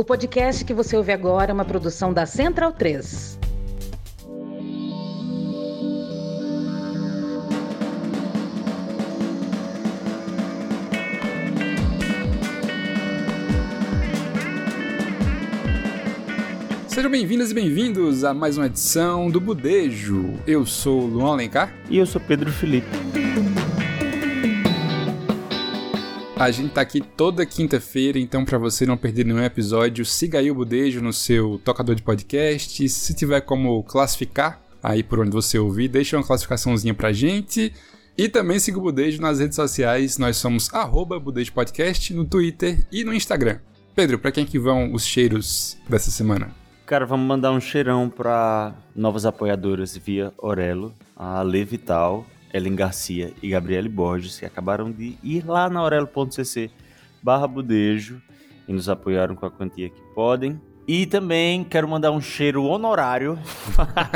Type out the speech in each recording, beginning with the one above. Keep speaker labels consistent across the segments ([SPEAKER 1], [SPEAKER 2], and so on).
[SPEAKER 1] O podcast que você ouve agora é uma produção da Central 3.
[SPEAKER 2] Sejam bem-vindas e bem-vindos a mais uma edição do Budejo. Eu sou o Luan Alencar.
[SPEAKER 3] E eu sou Pedro Felipe.
[SPEAKER 2] A gente tá aqui toda quinta-feira, então para você não perder nenhum episódio, siga aí o Budejo no seu tocador de podcast. Se tiver como classificar aí por onde você ouvir, deixa uma classificaçãozinha pra gente. E também siga o Budejo nas redes sociais. Nós somos arroba Budejo Podcast no Twitter e no Instagram. Pedro, para quem que vão os cheiros dessa semana?
[SPEAKER 3] Cara, vamos mandar um cheirão para novas apoiadoras via Orelo, a Le Vital, Ellen Garcia e Gabriele Borges, que acabaram de ir lá na orelo.cc barra budejo e nos apoiaram com a quantia que podem. E também quero mandar um cheiro honorário.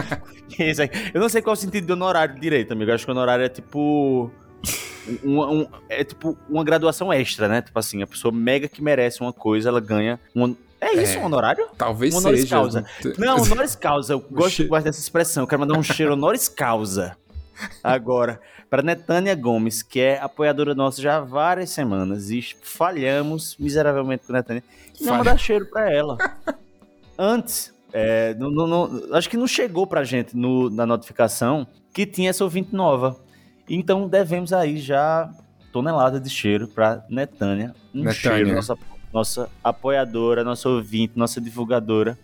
[SPEAKER 3] Eu não sei qual é o sentido de honorário direito, amigo. Eu acho que honorário é tipo. Um, um, é tipo uma graduação extra, né? Tipo assim, a pessoa mega que merece uma coisa, ela ganha um, é isso, é, um honorário?
[SPEAKER 2] Talvez
[SPEAKER 3] um honoris
[SPEAKER 2] seja.
[SPEAKER 3] Causa. Não, honoris causa. Eu gosto, gosto dessa expressão. Eu quero mandar um cheiro honoris causa agora para Netânia Gomes, que é apoiadora nossa já há várias semanas e falhamos miseravelmente com a Netânia. E não mandar cheiro para ela. Antes, é, não, não, não, acho que não chegou pra gente no, na notificação que tinha essa ouvinte nova. Então devemos aí já tonelada de cheiro para Netânia. Um Netânia. cheiro, nossa nossa apoiadora, nossa ouvinte, nossa divulgadora.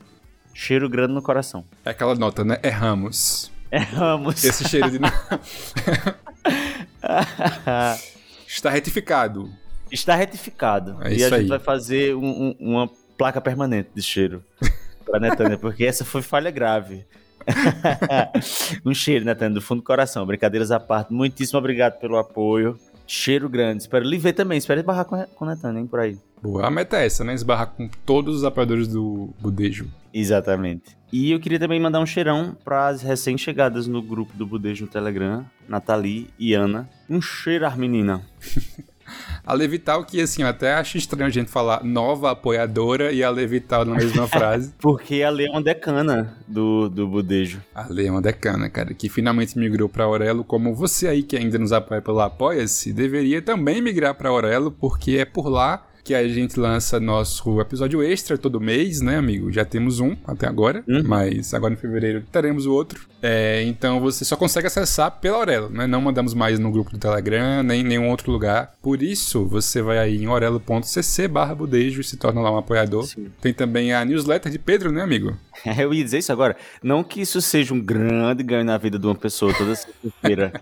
[SPEAKER 3] Cheiro grande no coração.
[SPEAKER 2] É aquela nota, né? Erramos.
[SPEAKER 3] Erramos.
[SPEAKER 2] Esse cheiro de. Está retificado.
[SPEAKER 3] Está retificado.
[SPEAKER 2] É
[SPEAKER 3] e a gente
[SPEAKER 2] aí.
[SPEAKER 3] vai fazer um, um, uma placa permanente de cheiro para Netânia, porque essa foi falha grave. um cheiro, Netânia, do fundo do coração. Brincadeiras à parte. Muitíssimo obrigado pelo apoio. Cheiro grande. Espero lhe ver também. Espero esbarrar com, com Netânia, hein, por aí.
[SPEAKER 2] Boa, a meta é essa, né? Esbarrar com todos os apoiadores do Budejo.
[SPEAKER 3] Exatamente. E eu queria também mandar um cheirão para as recém-chegadas no grupo do Budejo no Telegram, Nathalie e Ana. Um cheirar, menina.
[SPEAKER 2] a Levital, que assim, eu até acho estranho a gente falar nova apoiadora e a Levital na mesma frase.
[SPEAKER 3] Porque a Lê é uma decana do, do Budejo.
[SPEAKER 2] A Lê é uma decana, cara, que finalmente migrou para Aurelo, como você aí que ainda nos apoia pelo Apoia-se, deveria também migrar para Aurelo, porque é por lá que a gente lança nosso episódio extra todo mês, né, amigo? Já temos um até agora,
[SPEAKER 3] Uhum.
[SPEAKER 2] mas agora em fevereiro teremos o outro. É, então você só consegue acessar pela Aurelo, né? Não mandamos mais no grupo do Telegram, nem em nenhum outro lugar. Por isso, você vai aí em orelo.cc barra budejo e se torna lá um apoiador.
[SPEAKER 3] Sim.
[SPEAKER 2] Tem também a newsletter de Pedro, né, amigo?
[SPEAKER 3] Eu ia dizer isso agora. Não que isso seja um grande ganho na vida de uma pessoa toda sexta-feira.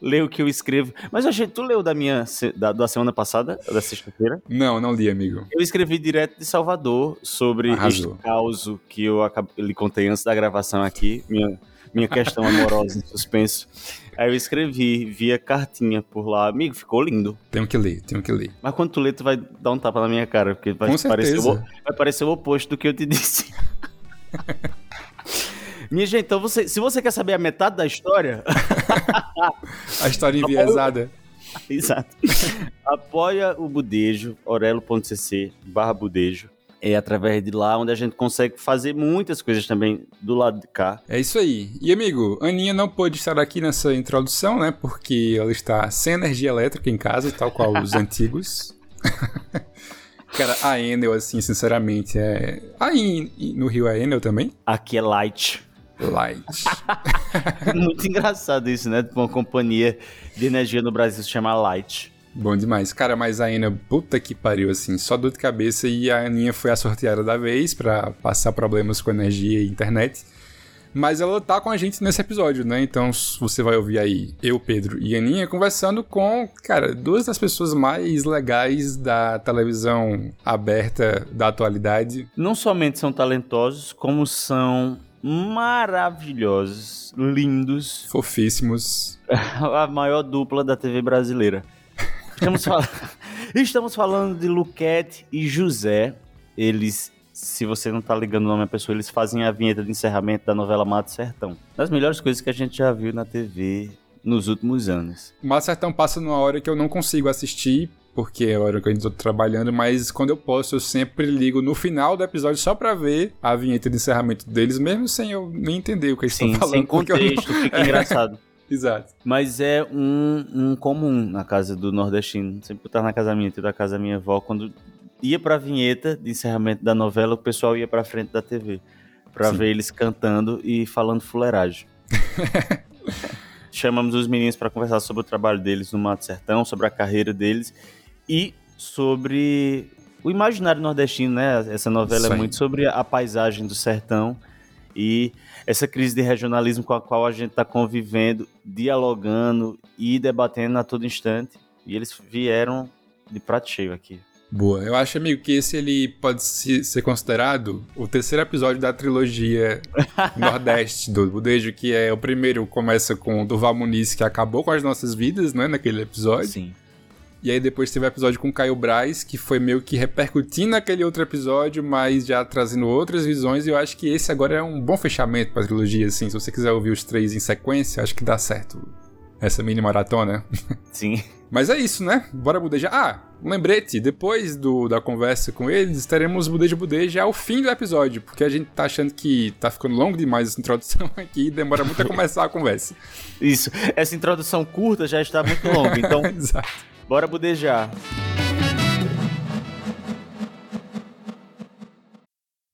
[SPEAKER 3] Ler o que eu escrevo. Mas achei, tu leu da minha da, da semana passada, da sexta-feira?
[SPEAKER 2] Não, não li, amigo.
[SPEAKER 3] Eu escrevi direto de Salvador sobre
[SPEAKER 2] Arrasou.
[SPEAKER 3] este caos que eu acab- lhe contei antes da gravação aqui, minha, minha questão amorosa em suspenso. Aí eu escrevi via cartinha por lá. Amigo, ficou lindo.
[SPEAKER 2] Tenho que ler, tenho que ler.
[SPEAKER 3] Mas quando tu lê, tu vai dar um tapa na minha cara, porque vai, parecer, o, vai parecer o oposto do que eu te disse. Minha gente, então você, se você quer saber a metade da história,
[SPEAKER 2] A história enviesada.
[SPEAKER 3] Exato. Apoia o Budejo, orelo.cc barra Budejo. É através de lá onde a gente consegue fazer muitas coisas também do lado de cá.
[SPEAKER 2] É isso aí. E amigo, Aninha não pôde estar aqui nessa introdução, né? Porque ela está sem energia elétrica em casa, tal qual os antigos. Cara, a Enel, assim, sinceramente, é. Aí no Rio é Enel também?
[SPEAKER 3] Aqui é Light.
[SPEAKER 2] Light.
[SPEAKER 3] Muito engraçado isso, né? Uma companhia de energia no Brasil se chama Light.
[SPEAKER 2] Bom demais. Cara, mas a Ana, puta que pariu, assim, só dor de cabeça e a Aninha foi a sorteada da vez para passar problemas com energia e internet. Mas ela tá com a gente nesse episódio, né? Então você vai ouvir aí eu, Pedro e Aninha conversando com, cara, duas das pessoas mais legais da televisão aberta da atualidade.
[SPEAKER 3] Não somente são talentosos, como são maravilhosos, lindos,
[SPEAKER 2] fofíssimos.
[SPEAKER 3] a maior dupla da TV brasileira. Estamos, fal... Estamos falando de Luquete e José. Eles, se você não tá ligando o nome da pessoa, eles fazem a vinheta de encerramento da novela Mato Sertão. Das melhores coisas que a gente já viu na TV nos últimos anos.
[SPEAKER 2] Mato Sertão passa numa hora que eu não consigo assistir, porque é a hora que eu estou trabalhando, mas quando eu posso, eu sempre ligo no final do episódio só pra ver a vinheta de encerramento deles, mesmo sem eu nem entender o que eles
[SPEAKER 3] Sim,
[SPEAKER 2] estão falando.
[SPEAKER 3] Sem contexto, não... fica engraçado.
[SPEAKER 2] Exato.
[SPEAKER 3] Mas é um, um comum na casa do nordestino. Sempre estar na casa minha, da casa da minha avó, quando ia pra vinheta de encerramento da novela, o pessoal ia pra frente da TV. Pra Sim. ver eles cantando e falando fuleiragem. Chamamos os meninos para conversar sobre o trabalho deles no Mato Sertão, sobre a carreira deles e sobre o imaginário nordestino, né? Essa novela é muito sobre a paisagem do sertão e essa crise de regionalismo com a qual a gente está convivendo, dialogando e debatendo a todo instante. E eles vieram de prato cheio aqui.
[SPEAKER 2] Boa. Eu acho, amigo, que esse ele pode ser considerado o terceiro episódio da trilogia Nordeste do Budejo, que é o primeiro começa com o Durval Muniz, que acabou com as nossas vidas, né, naquele episódio.
[SPEAKER 3] Sim.
[SPEAKER 2] E aí depois teve o episódio com o Caio Braz, que foi meio que repercutindo aquele outro episódio, mas já trazendo outras visões. E eu acho que esse agora é um bom fechamento pra trilogia, assim. Se você quiser ouvir os três em sequência, acho que dá certo essa mini maratona.
[SPEAKER 3] Sim.
[SPEAKER 2] Mas é isso, né? Bora budejar. Ah, um lembrete, depois do, da conversa com eles, teremos Budeja Budeja ao fim do episódio, porque a gente tá achando que tá ficando longo demais essa introdução aqui e demora muito a começar a conversa.
[SPEAKER 3] Isso, essa introdução curta já está muito longa, então...
[SPEAKER 2] Exato.
[SPEAKER 3] Bora budejar.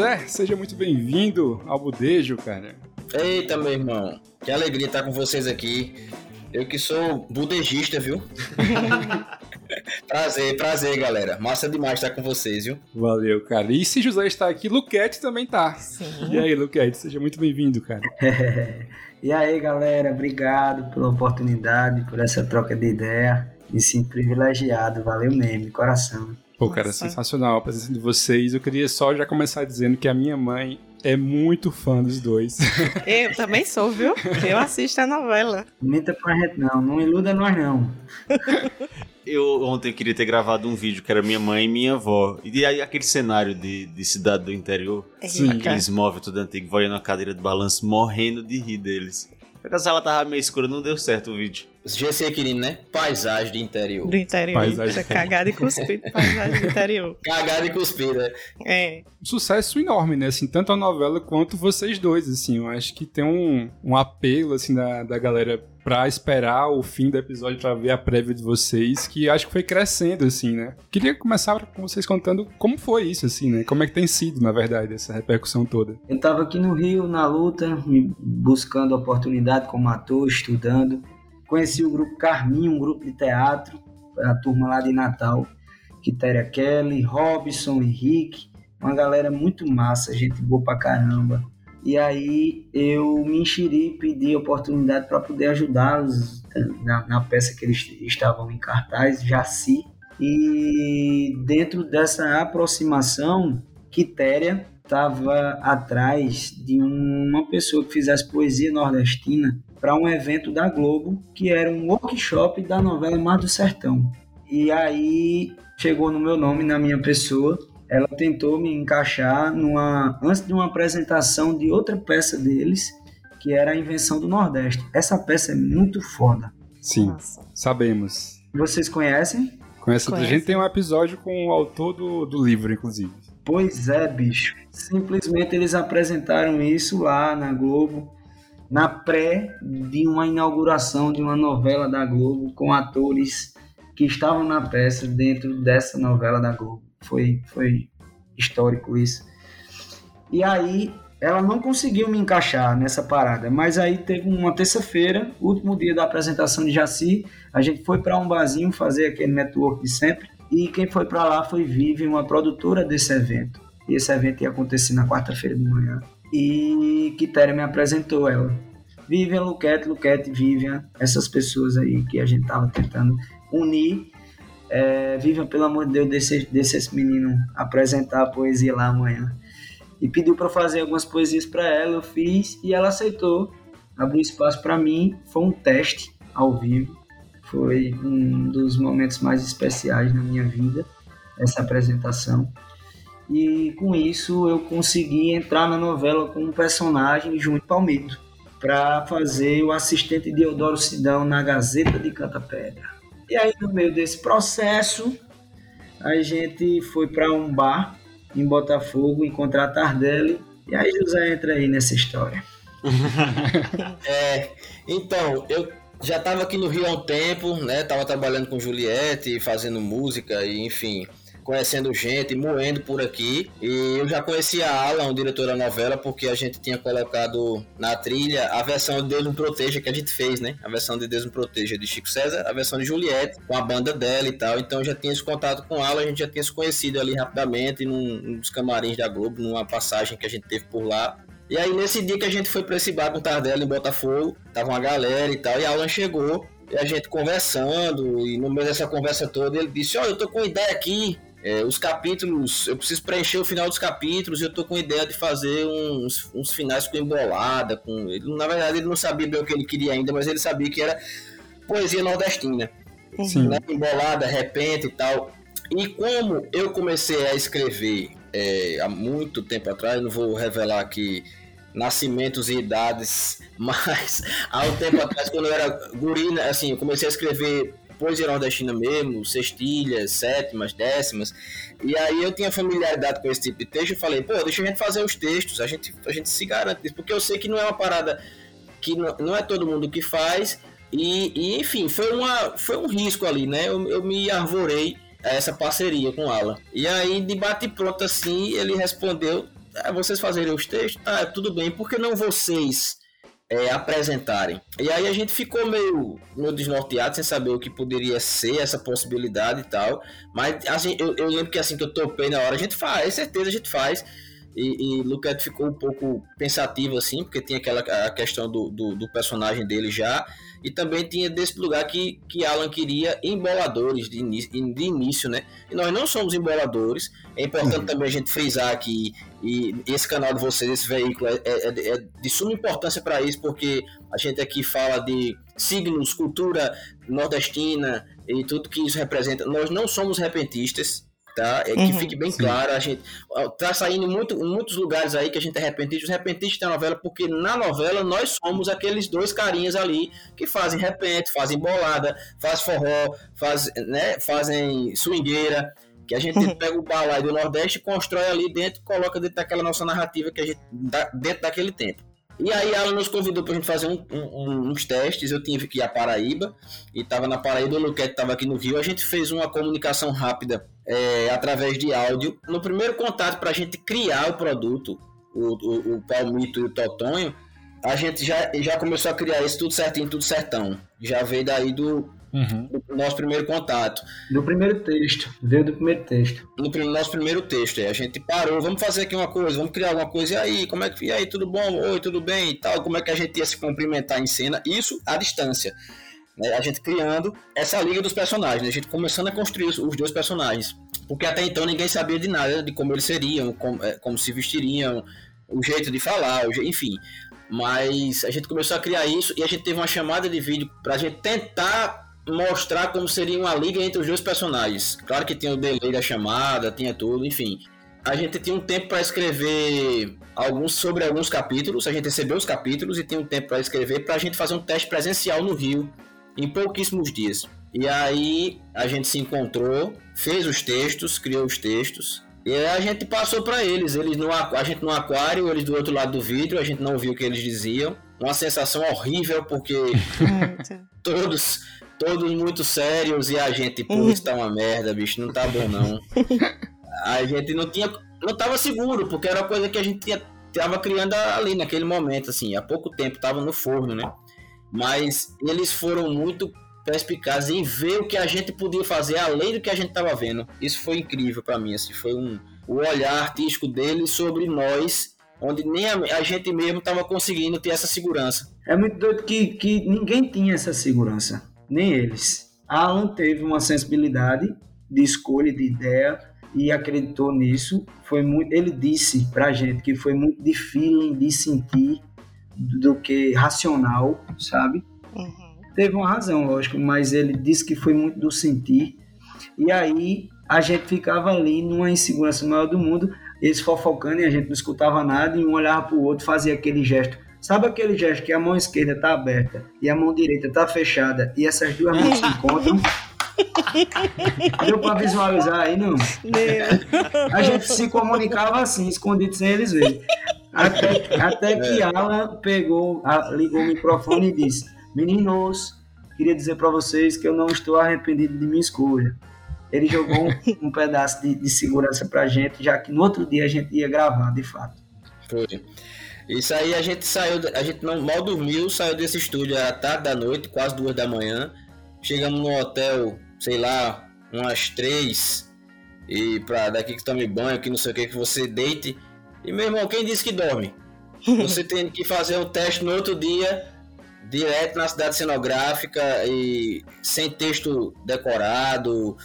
[SPEAKER 2] José, seja muito bem-vindo ao Budejo, cara.
[SPEAKER 4] Eita, meu irmão. Que alegria estar com vocês aqui. Eu que sou budegista, viu? Prazer, prazer, galera. Massa demais estar com vocês, viu?
[SPEAKER 2] Valeu, cara. E se José está aqui, Luquete também tá. Sim. E aí, Luquete, seja muito bem-vindo, cara.
[SPEAKER 5] e aí, galera, obrigado pela oportunidade, por essa troca de ideia. Me sinto privilegiado, valeu mesmo, coração.
[SPEAKER 2] Pô, cara, Nossa. sensacional a presença de vocês. Eu queria só já começar dizendo que a minha mãe é muito fã dos dois.
[SPEAKER 6] Eu também sou, viu? Eu assisto a novela.
[SPEAKER 5] Não minta pra gente não, não iluda nós não.
[SPEAKER 3] Eu ontem queria ter gravado um vídeo que era minha mãe e minha avó. E aí aquele cenário de, de cidade do interior, Sim, aqueles móveis tudo antigo, vó na cadeira de balanço, morrendo de rir deles. A sala tava meio escura, não deu certo o vídeo.
[SPEAKER 4] GC querido, né? Paisagem do interior.
[SPEAKER 6] Do interior. Paisagem. Cagada e cuspida, paisagem do interior.
[SPEAKER 4] Cagada e cuspida.
[SPEAKER 6] É.
[SPEAKER 2] Um sucesso enorme, né? Assim, tanto a novela quanto vocês dois, assim. Eu acho que tem um, um apelo, assim, da, da galera pra esperar o fim do episódio pra ver a prévia de vocês, que acho que foi crescendo, assim, né? Queria começar com vocês contando como foi isso, assim, né? Como é que tem sido, na verdade, essa repercussão toda.
[SPEAKER 5] Eu tava aqui no Rio, na luta, buscando oportunidade como ator, estudando. Conheci o grupo Carmin, um grupo de teatro, a turma lá de Natal, Quitéria Kelly, Robson, Henrique, uma galera muito massa, gente boa pra caramba. E aí eu me enxeri, pedi oportunidade para poder ajudá-los na, na, peça que eles estavam em cartaz, Jaci. E dentro dessa aproximação, Quitéria estava atrás de uma pessoa que fizesse poesia nordestina para um evento da Globo, que era um workshop da novela Mar do Sertão. E aí chegou no meu nome, na minha pessoa. Ela tentou me encaixar numa antes de uma apresentação de outra peça deles, que era a Invenção do Nordeste. Essa peça é muito foda.
[SPEAKER 2] Sim, Nossa. sabemos.
[SPEAKER 5] Vocês conhecem?
[SPEAKER 2] Conhece. A gente tem um episódio com o autor do, do livro, inclusive.
[SPEAKER 5] Pois é, bicho. Simplesmente eles apresentaram isso lá na Globo na pré de uma inauguração de uma novela da Globo com atores que estavam na peça dentro dessa novela da Globo. Foi, foi histórico isso. E aí ela não conseguiu me encaixar nessa parada, mas aí teve uma terça-feira, último dia da apresentação de Jaci, a gente foi para um barzinho fazer aquele network de sempre, e quem foi para lá foi Vivi, uma produtora desse evento. E esse evento ia acontecer na quarta-feira de manhã e Quitéria me apresentou ela. Vivian, Luquete, Luquete, Vivian, essas pessoas aí que a gente tava tentando unir. É, Vivian, pelo amor de Deus, deixa, deixa esse menino apresentar a poesia lá amanhã. E pediu para fazer algumas poesias para ela, eu fiz e ela aceitou. Abriu espaço para mim, foi um teste ao vivo. Foi um dos momentos mais especiais na minha vida, essa apresentação. E com isso eu consegui entrar na novela com um personagem, Júnior Palmito, para fazer o assistente de Eudoro Sidão na Gazeta de Canta Pedra. E aí, no meio desse processo, a gente foi para um bar em Botafogo encontrar Tardelli. E aí, José entra aí nessa história.
[SPEAKER 4] é, então, eu já estava aqui no Rio há um tempo, né? Tava trabalhando com Juliette, fazendo música e enfim, conhecendo gente, moendo por aqui. E eu já conhecia a Alan, o diretor da novela, porque a gente tinha colocado na trilha a versão de Deus me proteja que a gente fez, né? A versão de Deus me proteja de Chico César, a versão de Juliette, com a banda dela e tal. Então eu já tinha esse contato com a Alan, a gente já tinha se conhecido ali rapidamente num, num dos camarins da Globo, numa passagem que a gente teve por lá. E aí, nesse dia que a gente foi pra esse bar com o Tardelli em Botafogo, tava uma galera e tal, e a Alan chegou, e a gente conversando, e no meio dessa conversa toda, ele disse: Ó, oh, eu tô com uma ideia aqui é, os capítulos, eu preciso preencher o final dos capítulos e eu tô com ideia de fazer uns, uns finais com embolada, com. Ele, na verdade, ele não sabia bem o que ele queria ainda, mas ele sabia que era poesia nordestina. Sim. Né? Embolada, repente e tal. E como eu comecei a escrever é, há muito tempo atrás, não vou revelar aqui nascimentos e idades, mas há um tempo atrás, quando eu era gurina, assim, eu comecei a escrever poesia nordestina mesmo, sextilhas, sétimas, décimas. E aí eu tinha familiaridade com esse tipo de texto e falei, pô, deixa a gente fazer os textos, a gente, a gente se garante porque eu sei que não é uma parada que não, não é todo mundo que faz. E, e, enfim, foi, uma, foi um risco ali, né? Eu, eu me arvorei a essa parceria com Alan. E aí, de bate pronto assim, ele respondeu: ah, vocês fazerem os textos? Ah, tudo bem, por que não vocês é, apresentarem. E aí a gente ficou meio, meio desnorteado, sem saber o que poderia ser essa possibilidade e tal. Mas assim, eu, eu lembro que assim que eu topei na hora, a gente faz, certeza a gente faz. E, e Luquete ficou um pouco pensativo assim, porque tinha aquela a questão do, do, do, personagem dele já. E também tinha desse lugar que, que Alan queria emboladores de início, de início, né? E nós não somos emboladores. É importante uhum. também a gente frisar aqui, e esse canal de vocês, esse veículo, é, é, é de suma importância para isso, porque a gente aqui fala de signos, cultura nordestina e tudo que isso representa. Nós não somos repentistas, tá? É que uhum, fique bem sim. claro, a gente tá saindo em, muito, muitos lugares aí que a gente é repentista, os repentistas da novela, porque na novela nós somos aqueles dois carinhas ali que fazem repente, fazem bolada, fazem forró, faz, né, fazem swingueira, que a gente uhum. pega o balai do Nordeste e constrói ali dentro, coloca dentro daquela nossa narrativa que a gente dentro daquele tempo. E aí ela nos convidou para fazer um, um, uns testes. Eu tive que ir a Paraíba e estava na Paraíba, o Luquete estava aqui no Rio. A gente fez uma comunicação rápida é, através de áudio. No primeiro contato para a gente criar o produto, o, o, o Palmito e o Totonho, a gente já, já começou a criar isso tudo certinho, tudo certão. Já veio daí do, Uhum. Do nosso primeiro contato.
[SPEAKER 5] Do primeiro texto, veio do primeiro texto.
[SPEAKER 4] No nosso primeiro texto, é, a gente parou, vamos fazer aqui uma coisa, vamos criar alguma coisa, e aí, como é que, e aí, tudo bom? Oi, tudo bem? E tal, como é que a gente ia se cumprimentar em cena? Isso à distância. Né? A gente criando essa liga dos personagens, né? a gente começando a construir os, dois personagens. Porque até então ninguém sabia de nada, de como eles seriam, como, é, como se vestiriam, o jeito de falar, o, enfim. Mas a gente começou a criar isso e a gente teve uma chamada de vídeo para a gente tentar mostrar como seria uma liga entre os dois personagens. Claro que tinha o delay da chamada, tinha tudo, enfim. A gente tinha um tempo para escrever alguns sobre alguns capítulos, a gente recebeu os capítulos e tinha um tempo para escrever para a gente fazer um teste presencial no Rio em pouquíssimos dias. E aí a gente se encontrou, fez os textos, criou os textos. E a gente passou para eles, eles no a gente no aquário, eles do outro lado do vidro, a gente não viu o que eles diziam. Uma sensação horrível porque todos todos muito sérios e a gente, pô, isso tá uma merda, bicho, não tá bom não. A gente não tinha, não tava seguro, porque era coisa que a gente tinha, tava criando ali naquele momento, assim, há pouco tempo, tava no forno, né? Mas eles foram muito perspicazes em ver o que a gente podia fazer além do que a gente tava vendo. Isso foi incrível para mim, assim, foi um o olhar artístico deles sobre nós onde nem a, a gente mesmo estava conseguindo ter essa segurança.
[SPEAKER 5] É muito doido que, que ninguém tinha essa segurança nem eles. Alan teve uma sensibilidade de escolha, de ideia e acreditou nisso. Foi muito, ele disse pra gente que foi muito de feeling, de sentir do que racional, sabe? Uhum. Teve uma razão, lógico, mas ele disse que foi muito do sentir. E aí a gente ficava ali numa insegurança maior do mundo, eles fofocando e a gente não escutava nada, e um olhava pro outro, fazia aquele gesto Sabe aquele gesto que a mão esquerda está aberta e a mão direita está fechada e essas duas mãos se encontram? Deu para visualizar aí, não? A gente se comunicava assim, escondido sem eles verem. Até, até que é. Alan pegou, ligou o microfone e disse: Meninos, queria dizer para vocês que eu não estou arrependido de minha escolha. Ele jogou um, um pedaço de, de segurança pra gente, já que no outro dia a gente ia gravar, de fato.
[SPEAKER 4] Foi. Isso aí a gente saiu, a gente não mal dormiu, saiu desse estúdio à tarde da noite, quase duas da manhã. Chegamos no hotel, sei lá, umas três. E pra daqui que tome banho, que não sei o que, que você deite. E meu irmão, quem disse que dorme? Você tem que fazer o teste no outro dia, direto na cidade cenográfica e sem texto decorado.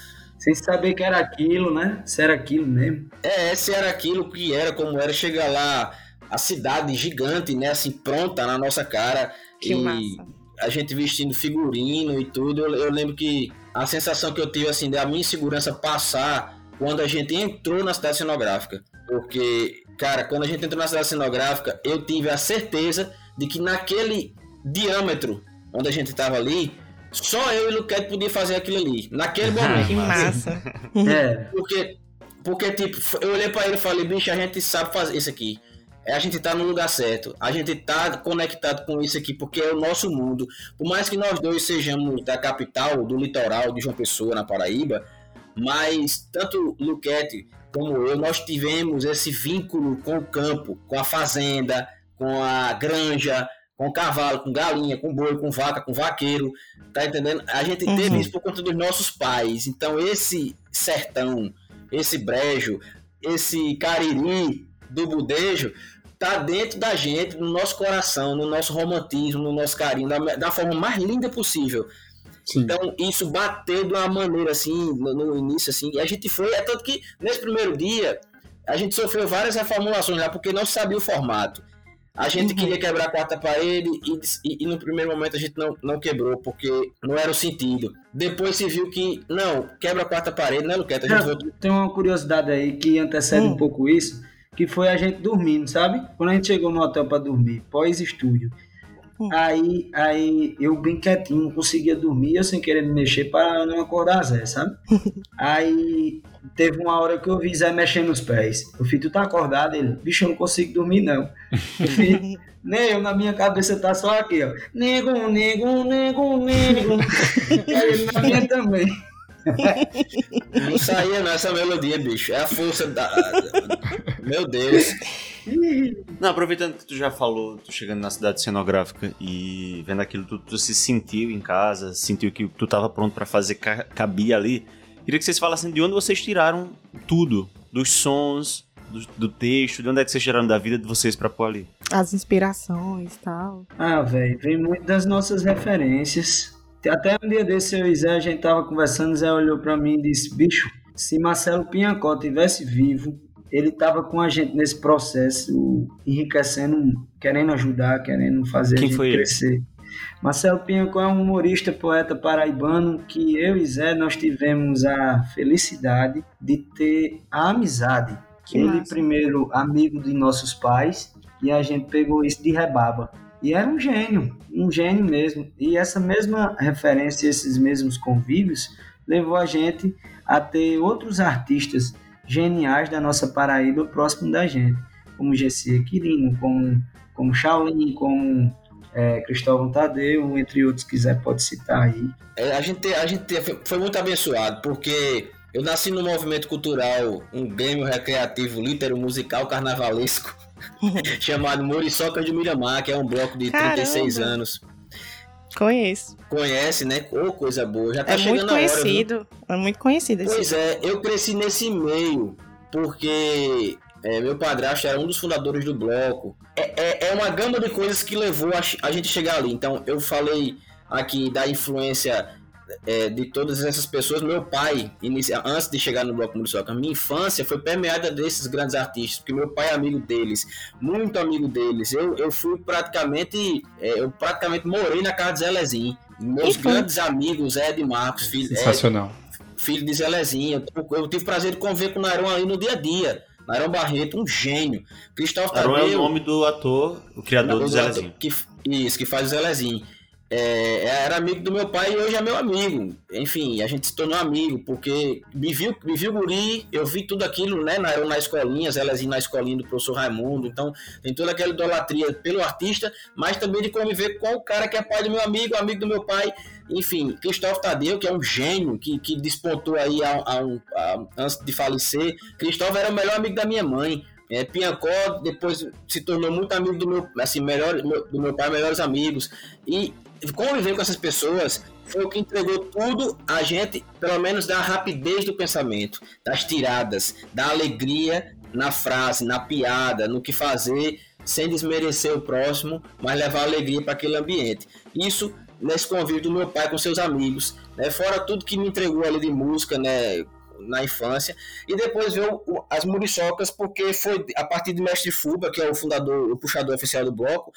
[SPEAKER 5] Sem saber que era aquilo, né? Se era aquilo mesmo.
[SPEAKER 4] É, se era aquilo que era, como era, chega lá a cidade gigante, né? Assim, pronta na nossa cara.
[SPEAKER 6] Que e massa.
[SPEAKER 4] a gente vestindo figurino e tudo. Eu, eu, lembro que a sensação que eu tive, assim, da minha insegurança passar quando a gente entrou na cidade cenográfica. Porque, cara, quando a gente entrou na cidade cenográfica, eu tive a certeza de que naquele diâmetro onde a gente estava ali, só eu e o Luquete podia fazer aquilo ali. Naquele momento.
[SPEAKER 6] que massa.
[SPEAKER 4] é. Porque, porque, tipo, eu olhei para ele e falei, bicho, a gente sabe fazer isso aqui é a gente tá no lugar certo. A gente tá conectado com isso aqui porque é o nosso mundo. Por mais que nós dois sejamos da capital, do litoral de João Pessoa, na Paraíba, mas tanto Luquete como eu, nós tivemos esse vínculo com o campo, com a fazenda, com a granja, com cavalo, com galinha, com boi, com vaca, com vaqueiro, tá entendendo? A gente teve
[SPEAKER 6] Uhum.
[SPEAKER 4] isso por conta dos nossos pais. Então esse sertão, esse brejo, esse cariri do budejo tá dentro da gente, no nosso coração, no nosso romantismo, no nosso carinho, da, da forma mais linda possível. Então, isso bateu de uma maneira assim, no, no início, assim, e a gente foi, é tanto que nesse primeiro dia, a gente sofreu várias reformulações lá, porque não sabia o formato. A gente queria quebrar a quarta parede e, e- e no primeiro momento a gente não, não quebrou, porque não era o sentido. Depois se viu que, não, quebra a quarta parede, né, Luqueta? A gente
[SPEAKER 5] Tem uma curiosidade aí que antecede um pouco isso, que foi a gente dormindo, sabe? Quando a gente chegou no hotel para dormir, pós-estúdio. Aí, aí eu bem quietinho, não conseguia dormir, eu sem querer me mexer para não acordar Zé, sabe? Aí teve uma hora que eu vi Zé mexendo os pés. Eu falei, tu tá acordado? Ele, bicho, eu não consigo dormir não. Eu falei, nem eu na minha cabeça tá só aqui, ó. Nego, nego, nego, nego. Aí ele na minha também.
[SPEAKER 4] Não saía não essa melodia, bicho. É a força da. Meu Deus.
[SPEAKER 3] Não, aproveitando que tu já falou, tu chegando na cidade cenográfica e vendo aquilo, tu, tu se sentiu em casa, sentiu que tu tava pronto pra fazer ca- cabia ali. Queria que vocês falassem de onde vocês tiraram tudo, dos sons, do, do texto, de onde é que vocês tiraram da vida de vocês pra pôr ali.
[SPEAKER 6] As inspirações e tal.
[SPEAKER 5] Ah, velho, vem muito das nossas referências. Até um dia desse eu e Zé, a gente tava conversando, Zé olhou pra mim e disse, bicho, se Marcelo Pinhacó tivesse vivo, ele tava com a gente nesse processo, enriquecendo, querendo ajudar, querendo fazer
[SPEAKER 3] Quem
[SPEAKER 5] a gente
[SPEAKER 3] foi ele?
[SPEAKER 5] crescer. Marcelo Pinhacó é um humorista, poeta paraibano que eu e Zé nós tivemos a felicidade de ter a amizade.
[SPEAKER 6] Que
[SPEAKER 5] ele
[SPEAKER 6] massa.
[SPEAKER 5] primeiro amigo de nossos pais e a gente pegou isso de rebaba. E era um gênio, um gênio mesmo. E essa mesma referência, esses mesmos convívios, levou a gente a ter outros artistas geniais da nossa Paraíba próximo da gente, como Gessia Quirino, como, como Shaolin, como é, Cristóvão Tadeu, entre outros que Zé pode citar aí.
[SPEAKER 4] É, a gente, a gente foi- muito abençoado, porque eu nasci no movimento cultural, um grêmio recreativo, litero musical carnavalesco, chamado Muriçoca de Miramar, que é um bloco de 36
[SPEAKER 6] Caramba.
[SPEAKER 4] anos.
[SPEAKER 6] Conheço.
[SPEAKER 4] Conhece, né? Ô, coisa boa. Já tá
[SPEAKER 6] é
[SPEAKER 4] chegando
[SPEAKER 6] muito
[SPEAKER 4] a hora,
[SPEAKER 6] conhecido. é muito conhecido esse.
[SPEAKER 4] Pois é, eu cresci nesse meio, porque é, meu padrasto era um dos fundadores do bloco. É, é, é uma gama de coisas que levou a, a gente chegar ali. Então, eu falei aqui da influência é, de todas essas pessoas. Meu pai, inicia, antes de chegar no bloco Muriçoca, minha infância foi permeada desses grandes artistas, porque meu pai é amigo deles, muito amigo deles. Eu, eu fui praticamente, é, eu praticamente morei na casa de Zé Lezinho. Meus grandes amigos, Ed Marcos, filho, Ed-
[SPEAKER 2] Sensacional.
[SPEAKER 4] filho de Zé Lezinho. Eu, eu tive prazer de conviver com o Nairão ali no dia a dia. Nairão Barreto, um gênio. Cristóvão
[SPEAKER 3] Aron é o nome do ator, o criador do
[SPEAKER 4] o
[SPEAKER 3] Zé
[SPEAKER 4] ator
[SPEAKER 3] Lezinho.
[SPEAKER 4] Que, isso, que faz o Zé Lezinho. É, era amigo do meu pai e hoje é meu amigo. Enfim, a gente se tornou amigo, porque me viu, me viu guri, eu vi tudo aquilo, né? Na, na escolinha, Zé Lezinho na escolinha do professor Raimundo. Então, tem toda aquela idolatria pelo artista, mas também de conviver com o cara que é pai do meu amigo, amigo do meu pai. Enfim, Cristóvão Tadeu, que é um gênio, que, que despontou aí a, a a- antes de falecer. Cristóvão era o melhor amigo da minha mãe. É, Piancó depois se tornou muito amigo do meu, assim, melhor, do meu pai, melhores amigos. E conviver com essas pessoas foi o que entregou tudo a gente, pelo menos da rapidez do pensamento, das tiradas, da alegria na frase, na piada, no que fazer, sem desmerecer o próximo, mas levar alegria para aquele ambiente. Isso nesse convívio do meu pai com seus amigos, né? Fora tudo que me entregou ali de música, né? Na infância, e depois veio as muriçocas, porque foi a partir do Mestre Fuba, que é o fundador, o puxador oficial do bloco,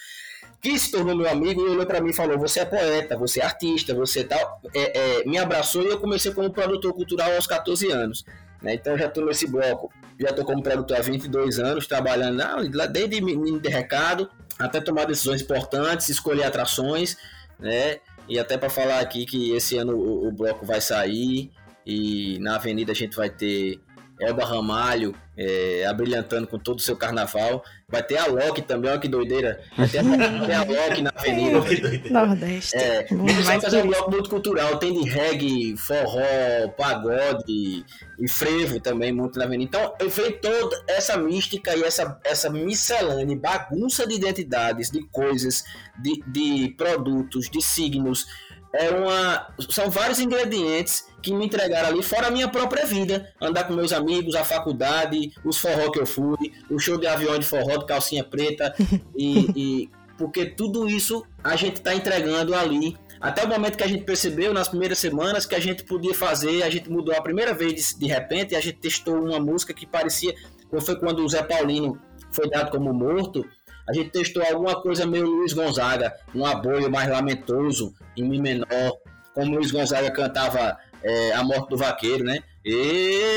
[SPEAKER 4] que se tornou meu amigo e olhou para mim e falou: Você é poeta, você é artista, você tal. É, é, me abraçou e eu comecei como produtor cultural aos 14 anos. né? Então já estou nesse bloco, já estou como produtor há 22 anos, trabalhando lá desde menino de recado até tomar decisões importantes, escolher atrações, né? E até para falar aqui que esse ano o, o bloco vai sair e na avenida a gente vai ter Elba Ramalho, é, abrilhantando com todo o seu carnaval. Vai ter a Loki também, olha que doideira. Vai ter a, ter a Loki na avenida.
[SPEAKER 6] Nordeste.
[SPEAKER 4] É, vai fazer um bloco muito cultural, tem de reggae, forró, pagode e frevo também, muito na avenida. Então, eu vejo toda essa mística e essa, essa miscelânea, bagunça de identidades, de coisas, de, de produtos, de signos, é uma são vários ingredientes que me entregaram ali fora a minha própria vida. Andar com meus amigos a faculdade os forró que eu fui o show de avião de forró de calcinha preta. E, e porque tudo isso a gente está entregando ali. Até o momento que a gente percebeu nas primeiras semanas que a gente podia fazer a gente mudou a primeira vez de, de repente a gente testou uma música que parecia foi quando o Zé Paulino foi dado como morto a gente testou alguma coisa meio Luiz Gonzaga, um aboio mais lamentoso, em Mi menor, como Luiz Gonzaga cantava é, A Morte do Vaqueiro, né? E,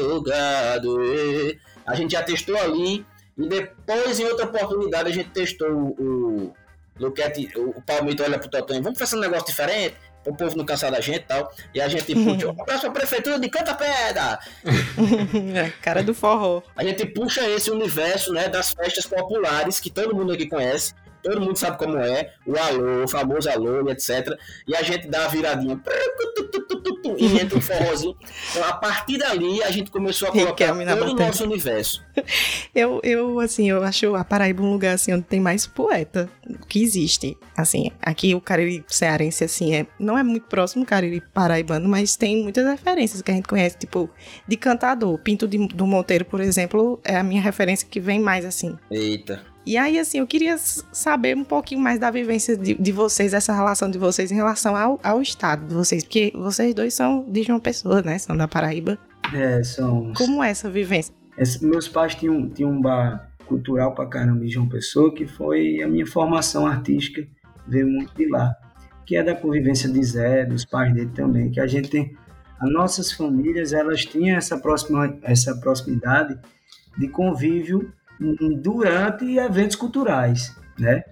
[SPEAKER 4] o gado, e. A gente já testou ali, e depois, em outra oportunidade, a gente testou o, o Luquete, o Palmito olha pro Totonho, vamos fazer um negócio diferente? O povo não cansar da gente e tal. E a gente puxa, abraço pra prefeitura de Canta Pedra!
[SPEAKER 6] é, cara do forró.
[SPEAKER 4] A gente puxa esse universo, né, das festas populares que todo mundo aqui conhece. Todo mundo sabe como é, o alô, o famoso alô, etc. E a gente dá a viradinha e entra um forrozinho. Então, a partir dali, a gente começou a colocar todo o nosso universo.
[SPEAKER 6] Eu, eu, assim, eu acho a Paraíba um lugar, assim, onde tem mais poeta que existe. Assim, aqui o Cariri cearense, assim, é, não é muito próximo do Cariri paraibano, mas tem muitas referências que a gente conhece, tipo, de cantador. Pinto de, do Monteiro, por exemplo, é a minha referência que vem mais, assim.
[SPEAKER 4] Eita.
[SPEAKER 6] E aí, assim, eu queria saber um pouquinho mais da vivência de, de vocês, essa relação de vocês em relação ao, ao estado de vocês, porque vocês dois são de João Pessoa, né? São da Paraíba.
[SPEAKER 5] É, são.
[SPEAKER 6] Como é essa vivência?
[SPEAKER 5] Esse, meus pais tinham, tinham um bar cultural pra caramba em João Pessoa, que foi a minha formação artística, veio muito de lá. Que é da convivência de Zé, dos pais dele também, que a gente tem. As nossas famílias, elas tinham essa, próxima, essa proximidade de convívio durante eventos culturais, né?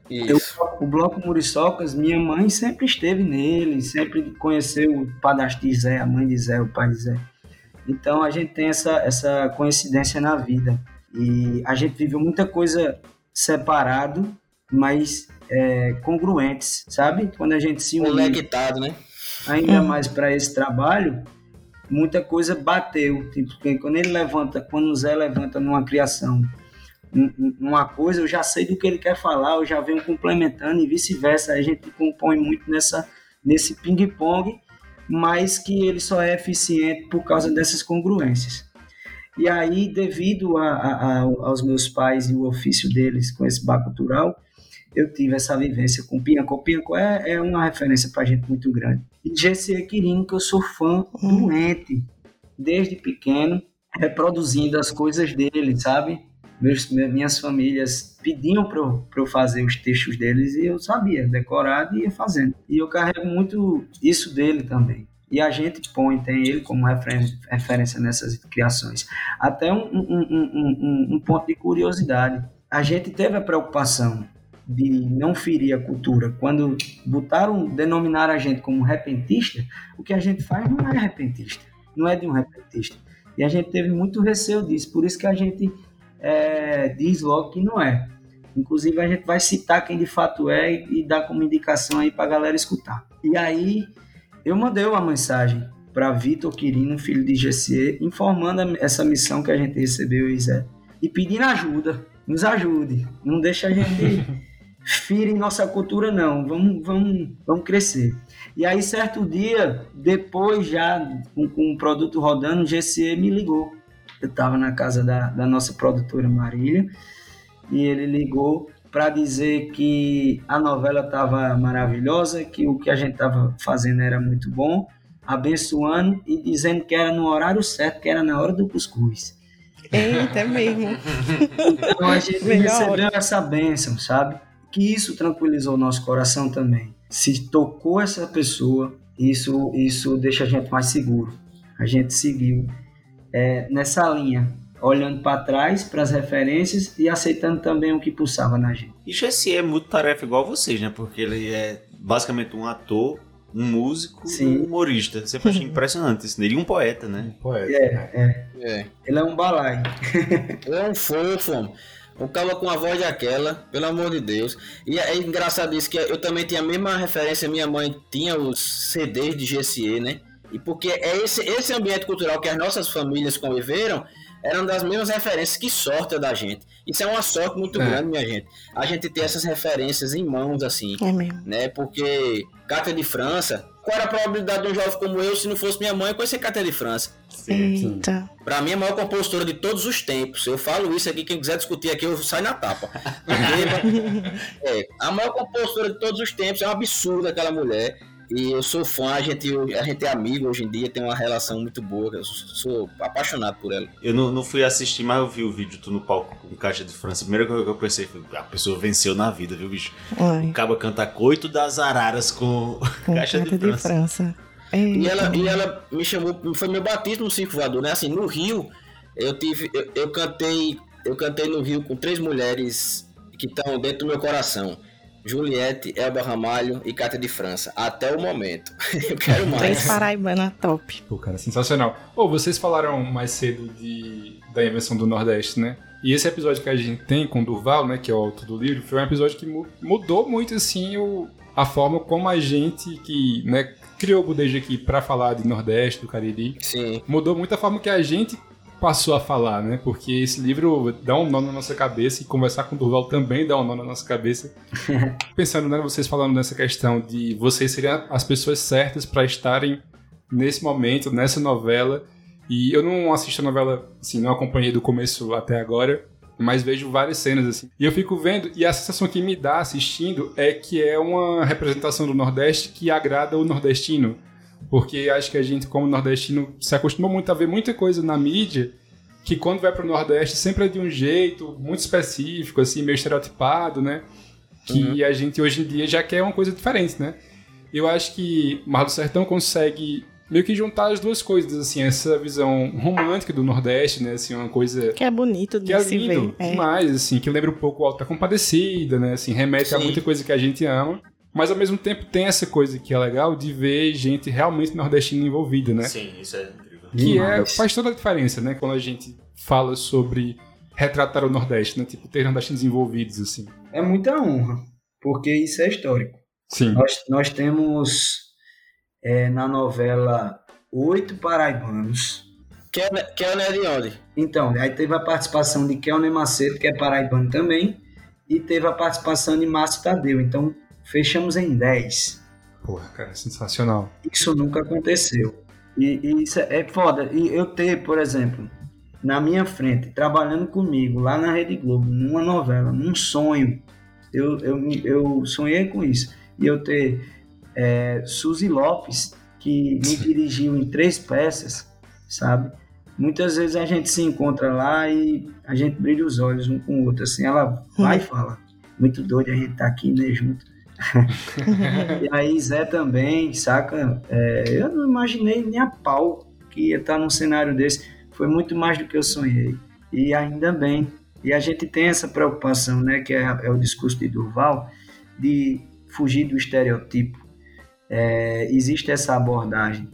[SPEAKER 5] O Bloco Muriçocas, minha mãe sempre esteve nele, sempre conheceu o padastro Zé, a mãe de Zé, o pai de Zé. Então a gente tem essa, essa coincidência na vida. E a gente viveu muita coisa separado, mas é, congruentes, sabe? Quando a gente se uniu.
[SPEAKER 4] Conectado, né?
[SPEAKER 5] Ainda mais para esse trabalho, muita coisa bateu. Tipo, quando ele levanta, quando o Zé levanta numa criação uma coisa, eu já sei do que ele quer falar, eu já venho complementando e vice-versa. A gente compõe muito nessa, nesse ping-pong, mas que ele só é eficiente por causa dessas congruências. E aí, devido a, a, aos meus pais e o ofício deles com esse bar cultural, eu tive essa vivência com o Pinhaco. Pinhaco é, é uma referência para a gente muito grande. E Jesse Quirino, que eu sou fã uhum. doente, desde pequeno, reproduzindo as coisas dele, sabe? Meus, minhas famílias pediam para eu, eu fazer os textos deles e eu sabia, decorado e ia fazendo. E eu carrego muito isso dele também. E a gente põe, tem ele como referência, nessas criações. Até um, um, um, um, ponto de curiosidade. A gente teve a preocupação de não ferir a cultura. Quando botaram, denominaram a gente como repentista, o que a gente faz não é repentista, não é de um repentista. E a gente teve muito receio disso, por isso que a gente é, diz logo que não é. Inclusive, a gente vai citar quem de fato é e, e dar como indicação aí para a galera escutar. E aí, eu mandei uma mensagem para Vitor Quirino, filho de GCE, informando essa missão que a gente recebeu, Isé, e pedindo ajuda. Nos ajude, não deixa a gente ferir nossa cultura, não. Vamos, vamos, vamos crescer. E aí, certo dia, depois já com, com o produto rodando, o GCE me ligou eu estava na casa da, da nossa produtora Marília e ele ligou para dizer que a novela estava maravilhosa, que o que a gente estava fazendo era muito bom, abençoando e dizendo que era no horário certo, que era na hora do cuscuz.
[SPEAKER 6] Eita, é mesmo.
[SPEAKER 5] Então a gente recebeu essa bênção, sabe? Que isso tranquilizou o nosso coração também. Se tocou essa pessoa, isso, isso deixa a gente mais seguro. A gente seguiu é, nessa linha, olhando para trás, para as referências e aceitando também o que pulsava na gente.
[SPEAKER 3] E Jesse é muito tarefa igual a vocês, né? Porque ele é basicamente um ator Um músico
[SPEAKER 5] Sim.
[SPEAKER 3] e um humorista. Sempre achei impressionante isso nele. E um poeta, né?
[SPEAKER 2] Poeta.
[SPEAKER 5] É, é.
[SPEAKER 4] É.
[SPEAKER 5] Ele é um balai.
[SPEAKER 4] Ele é um fofo. Um cara com a voz daquela, pelo amor de Deus. E é engraçado isso que eu também tinha a mesma referência, minha mãe tinha os CDs de GCE, né? E porque é esse, esse ambiente cultural que as nossas famílias conviveram, era uma das mesmas referências que sorte da gente. Isso é uma sorte muito
[SPEAKER 2] É.
[SPEAKER 4] grande, minha gente. A gente ter essas referências em mãos, assim.
[SPEAKER 6] É mesmo.
[SPEAKER 4] Né? Porque Cátia de França, qual era a probabilidade de um jovem como eu, se não fosse minha mãe, conhecer Cátia de França?
[SPEAKER 6] Eita.
[SPEAKER 4] Pra mim, é a maior compositora de todos os tempos. Eu falo isso aqui, quem quiser discutir aqui, eu saio na tapa. Porque, é, a maior compositora de todos os tempos é um absurdo aquela mulher. E eu sou fã, a gente, a gente é amigo hoje em dia, tem uma relação muito boa. Eu sou apaixonado por ela.
[SPEAKER 3] Eu não, não fui assistir, mas eu vi o vídeo tu no palco com Caixa de França. A primeira coisa que eu pensei foi, a pessoa venceu na vida, viu, bicho?
[SPEAKER 6] Oi.
[SPEAKER 3] O canta coito das araras com
[SPEAKER 6] Com
[SPEAKER 3] Caixa de França.
[SPEAKER 6] França.
[SPEAKER 4] E ela, e ela me chamou, foi meu batismo no Circo Voador, né? Assim, no Rio, eu tive, eu, eu cantei, eu cantei no Rio com três mulheres que estão dentro do meu coração. Juliette, Elba Ramalho e Cátia de França. Até o momento. eu quero mais.
[SPEAKER 6] Três paraibana top.
[SPEAKER 2] Pô, cara, sensacional. Ô, vocês falaram mais cedo de, da invenção do Nordeste, né? E esse episódio que a gente tem com o Durval, né, que é o autor do livro, foi um episódio que mu- mudou muito, assim, o, a forma como a gente que, né, criou o Budejo aqui pra falar de Nordeste, do Cariri,
[SPEAKER 4] Sim.
[SPEAKER 2] mudou muito a forma que a gente passou a falar, né? Porque esse livro dá um nó na nossa cabeça e conversar com o Durval também dá um nó na nossa cabeça. Pensando, né, vocês falando nessa questão de vocês seriam as pessoas certas para estarem nesse momento, nessa novela. E eu não assisto a novela, assim, não acompanhei do começo até agora, mas vejo várias cenas assim. E eu fico vendo, e a sensação que me dá assistindo é que é uma representação do Nordeste que agrada o nordestino. Porque acho que a gente, como nordestino, se acostumou muito a ver muita coisa na mídia que quando vai pro Nordeste sempre é de um jeito muito específico, assim, meio estereotipado, né? Que a gente hoje em dia já quer uma coisa diferente, né? Eu acho que Mar do Sertão consegue meio que juntar as duas coisas, assim, essa visão romântica do Nordeste, né? Assim, uma coisa
[SPEAKER 6] Que é bonito de
[SPEAKER 2] que é
[SPEAKER 6] se
[SPEAKER 2] lindo
[SPEAKER 6] ver. É.
[SPEAKER 2] demais, assim, que lembra um pouco o Alta Compadecida, né? Assim, remete a
[SPEAKER 4] Sim.
[SPEAKER 2] muita coisa que a gente ama. Mas ao mesmo tempo tem essa coisa que é legal de ver gente realmente nordestina envolvida, né?
[SPEAKER 3] Sim, isso é incrível.
[SPEAKER 2] Que é, faz toda a diferença, né? Quando a gente fala sobre retratar o Nordeste, né? Tipo, ter nordestinos envolvidos, assim.
[SPEAKER 5] É muita honra, porque isso é histórico.
[SPEAKER 2] Sim.
[SPEAKER 5] Nós, nós temos é, na novela oito paraibanos.
[SPEAKER 4] Kelner é de onde?
[SPEAKER 5] Então, aí teve a participação de Kelner Macedo, que é paraibano também, e teve a participação de Márcio Tadeu. Então, fechamos em 10.
[SPEAKER 2] Porra, cara, sensacional.
[SPEAKER 5] Isso nunca aconteceu. E, e isso é foda. E eu ter, por exemplo, na minha frente, trabalhando comigo lá na Rede Globo, numa novela, num sonho, eu, eu, eu sonhei com isso. E eu ter é, Suzy Lopes, que me dirigiu em três peças, sabe? Muitas vezes a gente se encontra lá e a gente brilha os olhos um com o outro. Assim, ela vai e fala: Muito doido a gente tá aqui, né, junto. E aí Zé também, saca? É, eu não imaginei nem a pau que ia estar num cenário desse. Foi muito mais do que eu sonhei. E ainda bem. E a gente tem essa preocupação, né? Que é, é o discurso de Durval, de fugir do estereotipo. É, existe essa abordagem.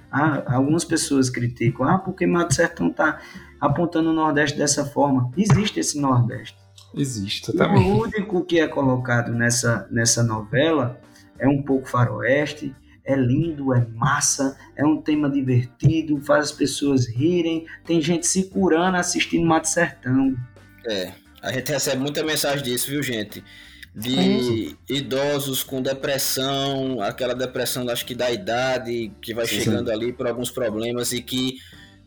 [SPEAKER 5] Algumas pessoas criticam, ah, porque Mato Sertão está apontando o Nordeste dessa forma. Existe esse Nordeste.
[SPEAKER 2] Existe,
[SPEAKER 5] O
[SPEAKER 2] totalmente.
[SPEAKER 5] único que é colocado nessa, nessa novela é um pouco faroeste, é lindo, é massa, é um tema divertido, faz as pessoas rirem, tem gente se curando assistindo Mato Sertão.
[SPEAKER 4] É, a gente recebe muita mensagem disso, viu, gente? De
[SPEAKER 5] Sim.
[SPEAKER 4] idosos com depressão, aquela depressão, acho que da idade, que vai
[SPEAKER 2] Sim.
[SPEAKER 4] chegando ali por alguns problemas e que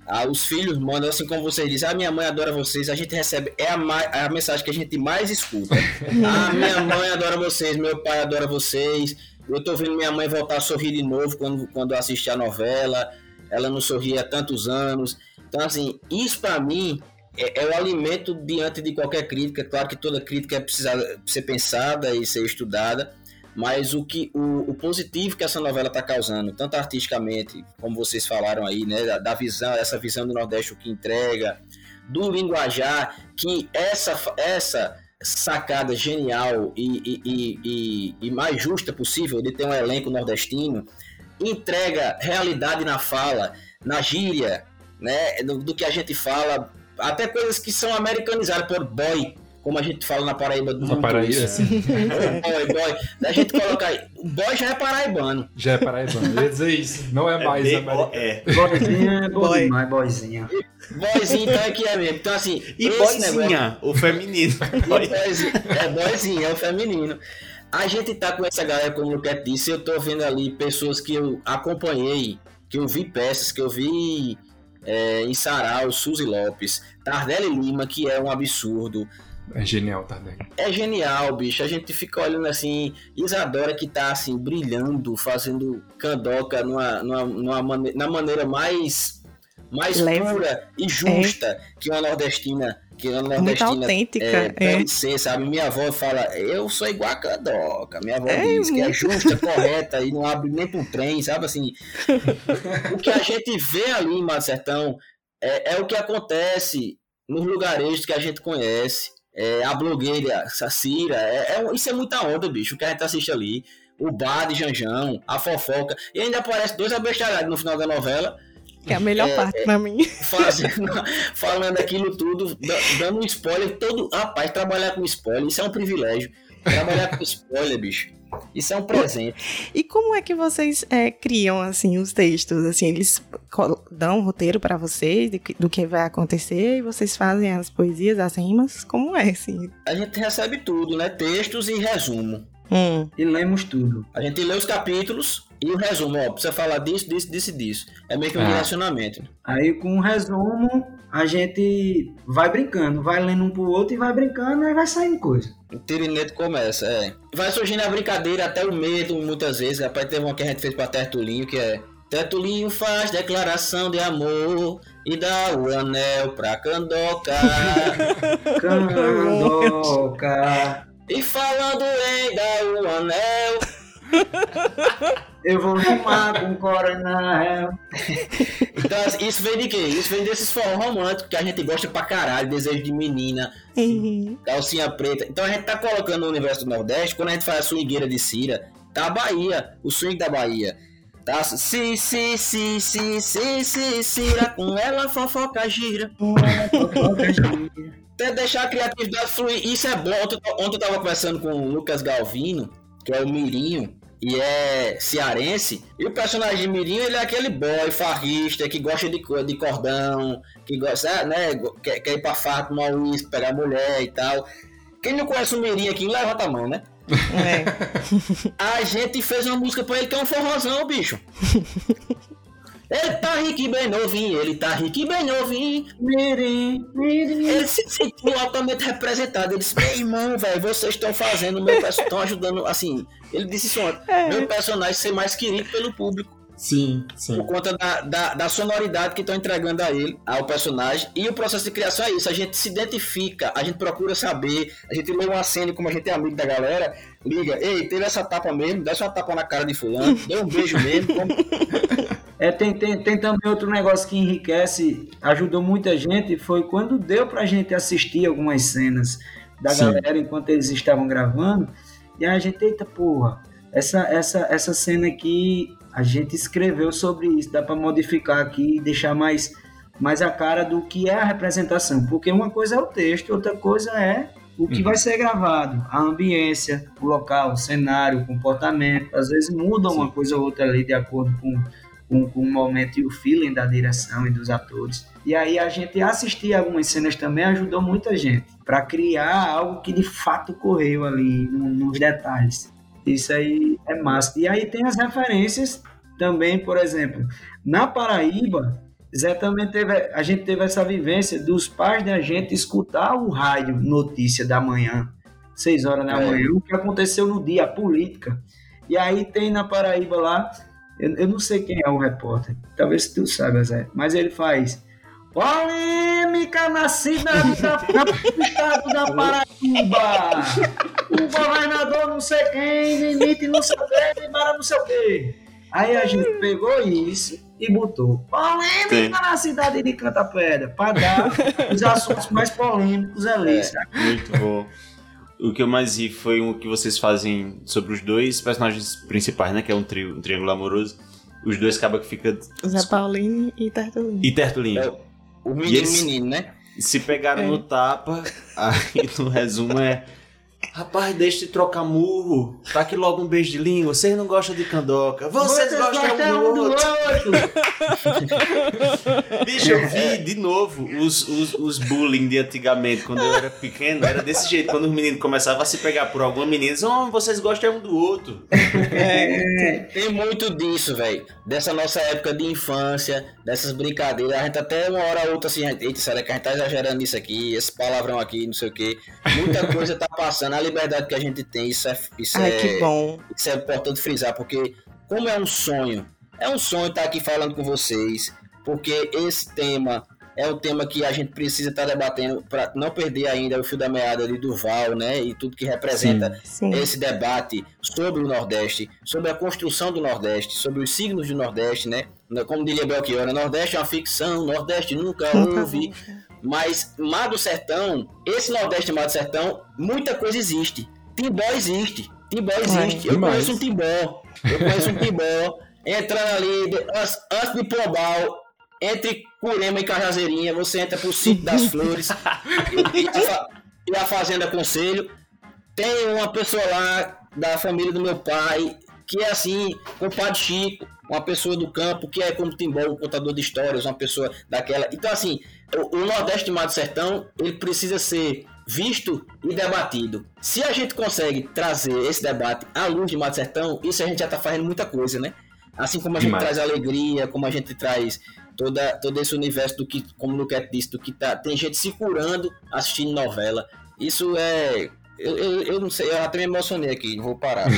[SPEAKER 4] ah, os filhos mandam, assim como vocês dizem, ah, minha mãe adora vocês, a gente recebe, é a, ma- é a mensagem que a gente mais escuta. ah, minha mãe adora vocês, meu pai adora vocês, eu tô vendo minha mãe voltar a sorrir de novo quando, quando assiste a novela, ela não sorria há tantos anos. Então, assim, isso pra mim é, é o alimento diante de qualquer crítica. Claro que toda crítica é precisar ser pensada e ser estudada, mas o que o, o positivo que essa novela está causando, tanto artisticamente, como vocês falaram aí, né, da, da visão, essa visão do Nordeste o que entrega, do linguajar, que essa essa sacada genial e, e, e, e- mais justa possível de ter um elenco nordestino entrega realidade na fala, na gíria, né? Do, do que a gente fala, até coisas que são americanizadas por boy, como a gente fala na Paraíba do
[SPEAKER 2] Na Paraíba, sim.
[SPEAKER 4] boy, boy. A gente coloca aí, o boy já é paraibano.
[SPEAKER 2] Já é paraibano. Eu ia dizer isso. Não é, mais
[SPEAKER 3] bem-
[SPEAKER 2] americano.
[SPEAKER 3] é.
[SPEAKER 5] Boizinha é bom
[SPEAKER 6] Boy.
[SPEAKER 5] demais, boizinha.
[SPEAKER 4] Boyzinho então é que é mesmo. Então assim,
[SPEAKER 3] E
[SPEAKER 4] esse
[SPEAKER 3] boizinha,
[SPEAKER 4] negócio-
[SPEAKER 3] o feminino.
[SPEAKER 4] Boyzinho, é boyzinho, é o feminino. A gente tá com essa galera, como o Luquete disse, eu tô vendo ali pessoas que eu acompanhei, que eu vi peças, que eu vi é, em Sarau, Suzy Lopes, Tardelli Lima, que é um absurdo.
[SPEAKER 2] É genial, Tardelli.
[SPEAKER 4] É genial, bicho. A gente fica olhando assim, Isadora que tá assim, brilhando, fazendo candoca numa, numa, numa mane- na maneira mais, mais
[SPEAKER 6] Leve.
[SPEAKER 4] pura e justa que uma nordestina. Que uma
[SPEAKER 6] Muito
[SPEAKER 4] nordestina
[SPEAKER 6] autêntica,
[SPEAKER 4] é,
[SPEAKER 6] é.
[SPEAKER 4] sabe? Minha avó fala, eu sou igual a candoca. Minha avó
[SPEAKER 6] É,
[SPEAKER 4] diz que é
[SPEAKER 6] muito.
[SPEAKER 4] justa, correta e não abre nem pro trem, sabe assim? o que a gente vê ali em Mar Sertão é, é o que acontece nos lugarejos que a gente conhece. É, a blogueira Sacira, é, é- isso é muita onda, bicho, o que a gente assiste ali. O bar de Janjão, a fofoca. E ainda aparece dois abestalhados no final da novela,
[SPEAKER 6] Que é a melhor
[SPEAKER 4] É,
[SPEAKER 6] parte pra mim.
[SPEAKER 4] fazendo, falando aquilo tudo, da- dando um spoiler. Todo, rapaz, trabalhar com spoiler, isso é um privilégio. Trabalhar com spoiler, bicho, isso é um presente.
[SPEAKER 6] E como é que vocês é, criam assim os textos? Assim, eles dão um roteiro pra vocês do que, do que vai acontecer e vocês fazem as poesias, as rimas? Como é assim?
[SPEAKER 4] A gente recebe tudo, né? Textos e resumo.
[SPEAKER 6] Hum.
[SPEAKER 5] E lemos tudo.
[SPEAKER 4] A gente lê os capítulos e o resumo, ó, precisa falar disso, disso, disso e disso. É meio que um
[SPEAKER 2] Ah.
[SPEAKER 4] direcionamento.
[SPEAKER 5] Aí com um resumo, a gente vai brincando, vai lendo um pro outro e vai brincando, aí vai saindo coisa.
[SPEAKER 4] O tirineto começa, é. Vai surgindo a brincadeira, até o medo, muitas vezes. Rapaz, teve uma que a gente fez pra Tertulinho, que é... Tertulinho faz declaração de amor e dá o anel pra Candoca.
[SPEAKER 5] Candoca,
[SPEAKER 4] e falando em dar o anel...
[SPEAKER 5] eu vou rimar com coronel.
[SPEAKER 4] Então, isso vem de quê? Isso vem desses forró românticos que a gente gosta pra caralho, desejo de menina,
[SPEAKER 6] Uhum.
[SPEAKER 4] calcinha preta. Então a gente tá colocando no universo do Nordeste, quando a gente faz a swingueira de Cira, tá a Bahia, o swing da Bahia. Tá? Si, si, si, si, si, si, Cira, com ela fofoca gira. Até deixar a criatividade fluir, isso é bom. Ontem, eu- ontem eu tava conversando com o Lucas Galvino, que é o Mirinho, e é cearense. E o personagem de Mirinho, ele é aquele boy farrista que gosta de, de cordão, que gosta, né, go- quer, quer ir pra farra, tomar uísque, pegar mulher e tal. Quem não conhece o Mirinho aqui, levanta a mão, né?
[SPEAKER 6] É.
[SPEAKER 4] A gente fez uma música pra ele que é um forrozão, bicho. Ele tá rico e bem novinho, ele tá rico e bem novinho.
[SPEAKER 5] Mirim, mirim.
[SPEAKER 4] Ele se sentiu altamente representado. Ele disse: Meu irmão, velho, vocês estão fazendo, meu personagem estão ajudando. Assim, ele disse isso ontem:
[SPEAKER 6] É.
[SPEAKER 4] Meu personagem ser mais querido pelo público.
[SPEAKER 2] Sim, sim.
[SPEAKER 4] Por conta da, da, da sonoridade que estão entregando a ele, ao personagem. E o processo de criação é isso: a gente se identifica, a gente procura saber, a gente lê uma cena, como a gente é amigo da galera, liga: Ei, teve essa tapa mesmo, dá uma tapa na cara de Fulano, deu um beijo mesmo. como-
[SPEAKER 5] É, tem, tem, tem também outro negócio que enriquece, ajudou muita gente, foi quando deu pra gente assistir algumas cenas da
[SPEAKER 2] Sim.
[SPEAKER 5] galera enquanto eles estavam gravando, e a gente, eita porra, essa, essa, essa cena aqui, a gente escreveu sobre isso, dá pra modificar aqui e deixar mais, mais a cara do que é a representação, porque uma coisa é o texto, outra coisa é o que
[SPEAKER 2] Uhum.
[SPEAKER 5] vai ser gravado, a ambiência, o local, o cenário, o comportamento, às vezes muda uma coisa ou outra ali de acordo com com, com o momento e o feeling da direção e dos atores. E aí a gente assistir algumas cenas também ajudou muita gente para criar algo que de fato correu ali no- nos detalhes. Isso aí é massa. E aí tem as referências também, por exemplo, na Paraíba, Zé também teve, a gente teve essa vivência dos pais da gente escutar o rádio notícia da manhã, seis horas da
[SPEAKER 4] É.
[SPEAKER 5] manhã, o que aconteceu no dia, a política. E aí tem na Paraíba lá, eu, eu não sei quem é o repórter, talvez tu saiba, Zé, mas ele faz polêmica na cidade da, da- do estado da Paraíba. O governador não sei quem, limite não sei o quê, embora não sei o quê. Aí a gente pegou isso e botou polêmica na cidade de Canta Pedra, para dar os assuntos mais polêmicos ali,
[SPEAKER 4] É.
[SPEAKER 3] Muito bom. O que eu mais ri foi o que vocês fazem sobre os dois personagens principais, né? Que é um, trio, um triângulo amoroso. Os dois cabas que ficam.
[SPEAKER 6] Zé Paulinho e Tertulinho.
[SPEAKER 3] E Tertulinho.
[SPEAKER 4] O
[SPEAKER 3] E
[SPEAKER 4] menino,
[SPEAKER 3] eles-
[SPEAKER 4] menino, né?
[SPEAKER 3] Se pegaram
[SPEAKER 6] É.
[SPEAKER 3] no tapa, aí no resumo é. Rapaz, deixa de trocar murro. Tá aqui logo um beijo de língua. Vocês não gostam de candoca. Vocês, gostam um do outro. Bicho, eu vi de novo os, os, os bullying de antigamente, quando eu era pequeno. Era desse jeito. Quando os meninos começavam a se pegar por alguma menina, eles diziam, oh, vocês gostam um do outro.
[SPEAKER 4] Tem muito disso, velho. Dessa nossa época de infância, dessas brincadeiras. A gente até uma hora ou outra assim, eita, será que a gente tá exagerando nisso aqui? Esse palavrão aqui, não sei o quê. Muita coisa tá passando. A liberdade que a gente tem, isso é. Isso
[SPEAKER 6] Ai,
[SPEAKER 4] é,
[SPEAKER 6] que bom.
[SPEAKER 4] Isso é importante frisar, porque como é um sonho, é um sonho estar aqui falando com vocês, porque esse tema é um tema que a gente precisa estar debatendo para não perder ainda o fio da meada ali do Val, né? E tudo que representa
[SPEAKER 6] Sim.
[SPEAKER 4] esse debate sobre o Nordeste, sobre a construção do Nordeste, sobre os signos do Nordeste, né? Como diria Belchior, Nordeste é uma ficção, Nordeste nunca houve. Mas Mar do Sertão, esse Nordeste Mar do Sertão, muita coisa existe. Timbó existe. Timbó existe. Eu
[SPEAKER 2] demais.
[SPEAKER 4] conheço um Timbó. Eu conheço um Timbó. Entrando ali, antes, antes de Pombal, entre Curema e Cajazeirinha, você entra pro sítio das flores e, a, e a Fazenda Conselho. Tem uma pessoa lá da família do meu pai, que é assim, compadre Chico, uma pessoa do campo, que é como Timbó, um contador de histórias, uma pessoa daquela. Então, assim, o, o Nordeste do Sertão, ele precisa ser visto e debatido. Se a gente consegue trazer esse debate à luz de Mar do Sertão, isso a gente já está fazendo muita coisa, né? Assim como a gente
[SPEAKER 3] Demais.
[SPEAKER 4] traz alegria, como a gente traz toda, todo esse universo do que, como o Luquete disse, do que tá, tem gente se curando assistindo novela. Isso é. Eu, eu, eu não sei, eu até me emocionei aqui, não vou parar.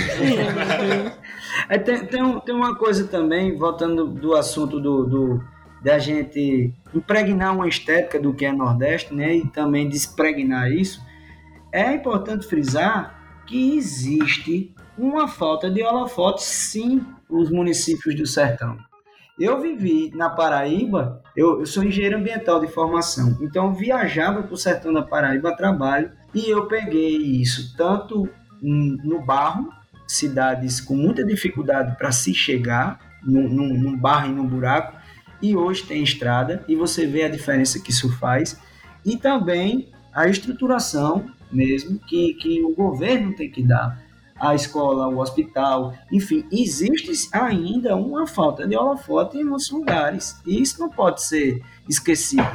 [SPEAKER 5] É, tem, tem, um- tem uma coisa também, voltando do assunto do, do da gente impregnar uma estética do que é Nordeste, né? E também despregnar isso. É importante frisar que existe uma falta de holofotes, sim, nos municípios do sertão. Eu vivi na Paraíba, eu, eu sou engenheiro ambiental de formação, então viajava para o sertão da Paraíba a trabalho e eu peguei isso tanto no barro, cidades com muita dificuldade para se chegar, num, num, num barro e num buraco, e hoje tem estrada, e você vê a diferença que isso faz, e também a estruturação mesmo que, que o governo tem que dar a escola, o hospital, enfim, existe ainda uma falta de holofote em muitos lugares. E isso não pode ser esquecido.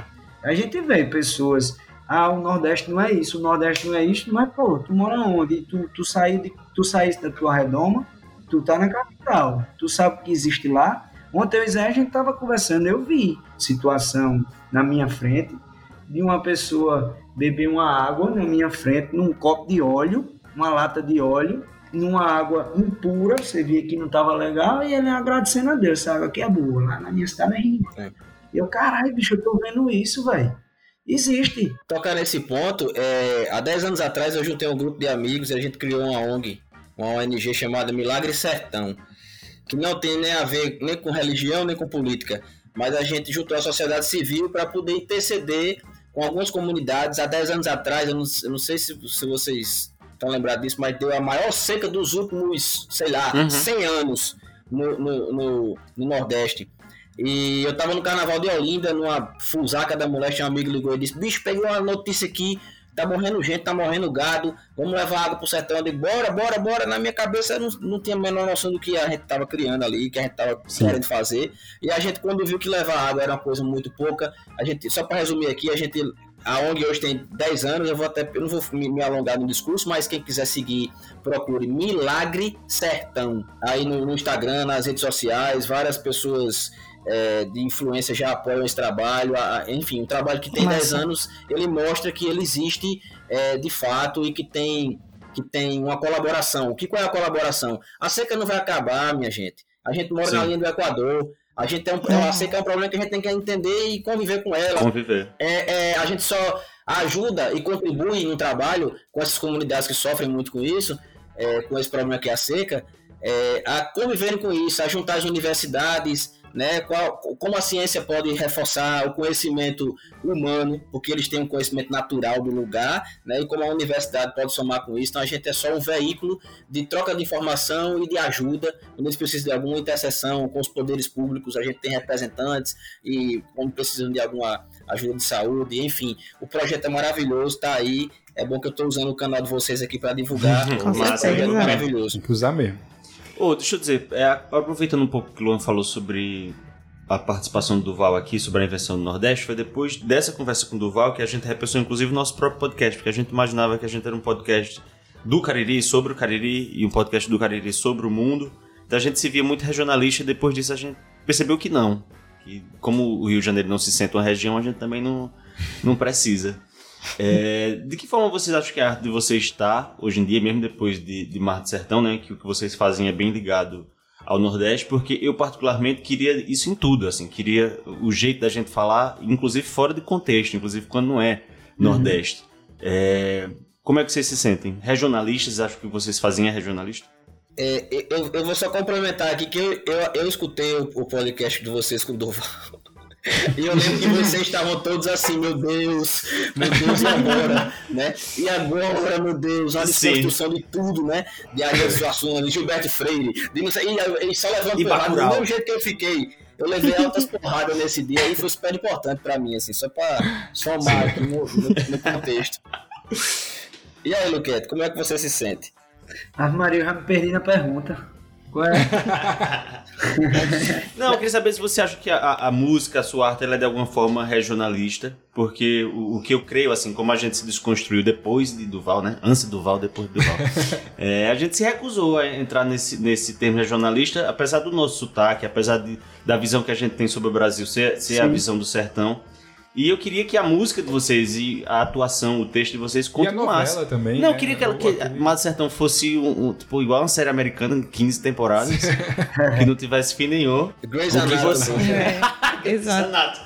[SPEAKER 5] A gente vê pessoas, ah, o Nordeste não é isso, o Nordeste não é isso, mas pô, tu mora onde? Tu, tu, saiu de, tu da tua redoma, tu tá na capital, tu sabe o que existe lá. Ontem eu e Zé, a gente tava conversando, eu vi situação na minha frente de uma pessoa beber uma água na minha frente, num copo de óleo, uma lata de óleo, numa água impura, você via que não estava legal, e ele agradecendo a Deus, essa água aqui é boa, lá na minha cidade é rica.
[SPEAKER 4] É.
[SPEAKER 5] E eu, caralho, bicho, eu tô vendo isso, velho. Existe.
[SPEAKER 4] Tocar nesse ponto, é, há 10 anos atrás eu juntei um grupo de amigos e a gente criou uma ONG, uma ONG chamada Milagre Sertão, que não tem nem a ver nem com religião nem com política, mas a gente juntou a sociedade civil para poder interceder com algumas comunidades. Há 10 anos atrás, eu não, eu não sei se, se vocês estão lembrados disso, mas deu a maior seca dos últimos, sei lá,
[SPEAKER 3] Uhum.
[SPEAKER 4] 100 anos no, no, no, no Nordeste. E eu tava no carnaval de Olinda, numa fusaca da mulher, um amigo ligou e disse: Bicho, peguei uma notícia aqui, tá morrendo gente, tá morrendo gado, vamos levar água pro sertão. Eu digo: Bora, bora, bora. Na minha cabeça eu não, não tinha a menor noção do que a gente tava criando ali, que a gente tava
[SPEAKER 2] Sim.
[SPEAKER 4] querendo fazer. E a gente, quando viu que levar água era uma coisa muito pouca, a gente, só para resumir aqui, a gente. A ONG hoje tem 10 anos, eu vou até. Eu não vou me, me alongar no discurso, mas quem quiser seguir, procure Milagre Sertão. Aí no, no Instagram, nas redes sociais, várias pessoas é, de influência já apoiam esse trabalho. a- enfim, um trabalho que tem
[SPEAKER 6] Massa.
[SPEAKER 4] 10 anos, ele mostra que ele existe é, de fato e que tem, que tem uma colaboração. O que qual é a colaboração? A seca não vai acabar, minha gente. A gente mora na
[SPEAKER 3] Sim.
[SPEAKER 4] linha do Equador. A gente tem um, a seca é um problema que a gente tem que entender e conviver com ela.
[SPEAKER 3] Conviver.
[SPEAKER 4] É, é, a gente só ajuda e contribui no trabalho com essas comunidades que sofrem muito com isso, é, com esse problema que é a seca, é, a conviverem com isso, a juntar as universidades né? Qual, como a ciência pode reforçar o conhecimento humano, porque eles têm um conhecimento natural do lugar, né? E como a universidade pode somar com isso. Então a gente é só um veículo de troca de informação e de ajuda. Quando eles precisam de alguma interseção com os poderes públicos, a gente tem representantes e quando precisam de alguma ajuda de saúde, enfim. O projeto é maravilhoso, está aí. É bom que eu estou usando o canal de vocês aqui para divulgar.
[SPEAKER 2] Com
[SPEAKER 4] é maravilhoso.
[SPEAKER 2] Tem que usar mesmo.
[SPEAKER 3] Ô, deixa eu dizer, é, aproveitando um pouco que o Luan falou sobre a participação do Duval aqui, sobre a invenção do Nordeste, foi depois dessa conversa com o Duval que a gente repensou inclusive o nosso próprio podcast, porque a gente imaginava que a gente era um podcast do Cariri, sobre o Cariri, e um podcast do Cariri sobre o mundo. Então a gente se via muito regionalista e depois disso a gente percebeu que não. Que como o Rio de Janeiro não se sente uma região, a gente também não, não precisa. É, de que forma vocês acham que a arte de vocês está hoje em dia, mesmo depois de, de Mar do Sertão, né? Que o que vocês fazem é bem ligado ao Nordeste, porque eu particularmente queria isso em tudo, assim, queria o jeito da gente falar, inclusive fora de contexto, inclusive quando não é Nordeste. É, como é que vocês se sentem? Regionalistas? Acho que o que vocês fazem é regionalista?
[SPEAKER 4] É, eu, eu vou só complementar aqui que eu, eu, eu escutei o, o podcast de vocês com o Durval. E eu lembro que vocês estavam todos assim, meu Deus, meu Deus, e agora? né? E agora, meu Deus, a
[SPEAKER 3] Sim.
[SPEAKER 4] desconstrução de tudo, né? De Arias Suassuna, de Gilberto Freire, de não sei, e, e só levando porrada, do mesmo jeito que eu fiquei. Eu levei altas porradas nesse dia e foi super importante pra mim, assim, só pra somar aqui no, no, no contexto. E aí, Luquete, como é que você se sente?
[SPEAKER 5] Ave Maria, eu já me perdi na pergunta. Qual é?
[SPEAKER 3] Não, eu queria saber se você acha que a, a música, a sua arte, ela é de alguma forma regionalista, porque o, o que eu creio, assim, como a gente se desconstruiu depois de Duval, né? Antes de Duval, depois de Duval, é, a gente se recusou a entrar nesse, nesse termo regionalista, apesar do nosso sotaque, apesar de, da visão que a gente tem sobre o Brasil ser, ser a visão do sertão. E eu queria que a música de vocês e a atuação, o texto de vocês
[SPEAKER 2] E a
[SPEAKER 3] continuasse.
[SPEAKER 2] novela também,
[SPEAKER 3] Não, eu
[SPEAKER 2] né?
[SPEAKER 3] queria que, ela, que do Sertão fosse um, um, tipo, igual uma série americana, 15 temporadas, que não tivesse fim nenhum.
[SPEAKER 4] Grey's Anatomy.
[SPEAKER 3] você-
[SPEAKER 6] É, exato.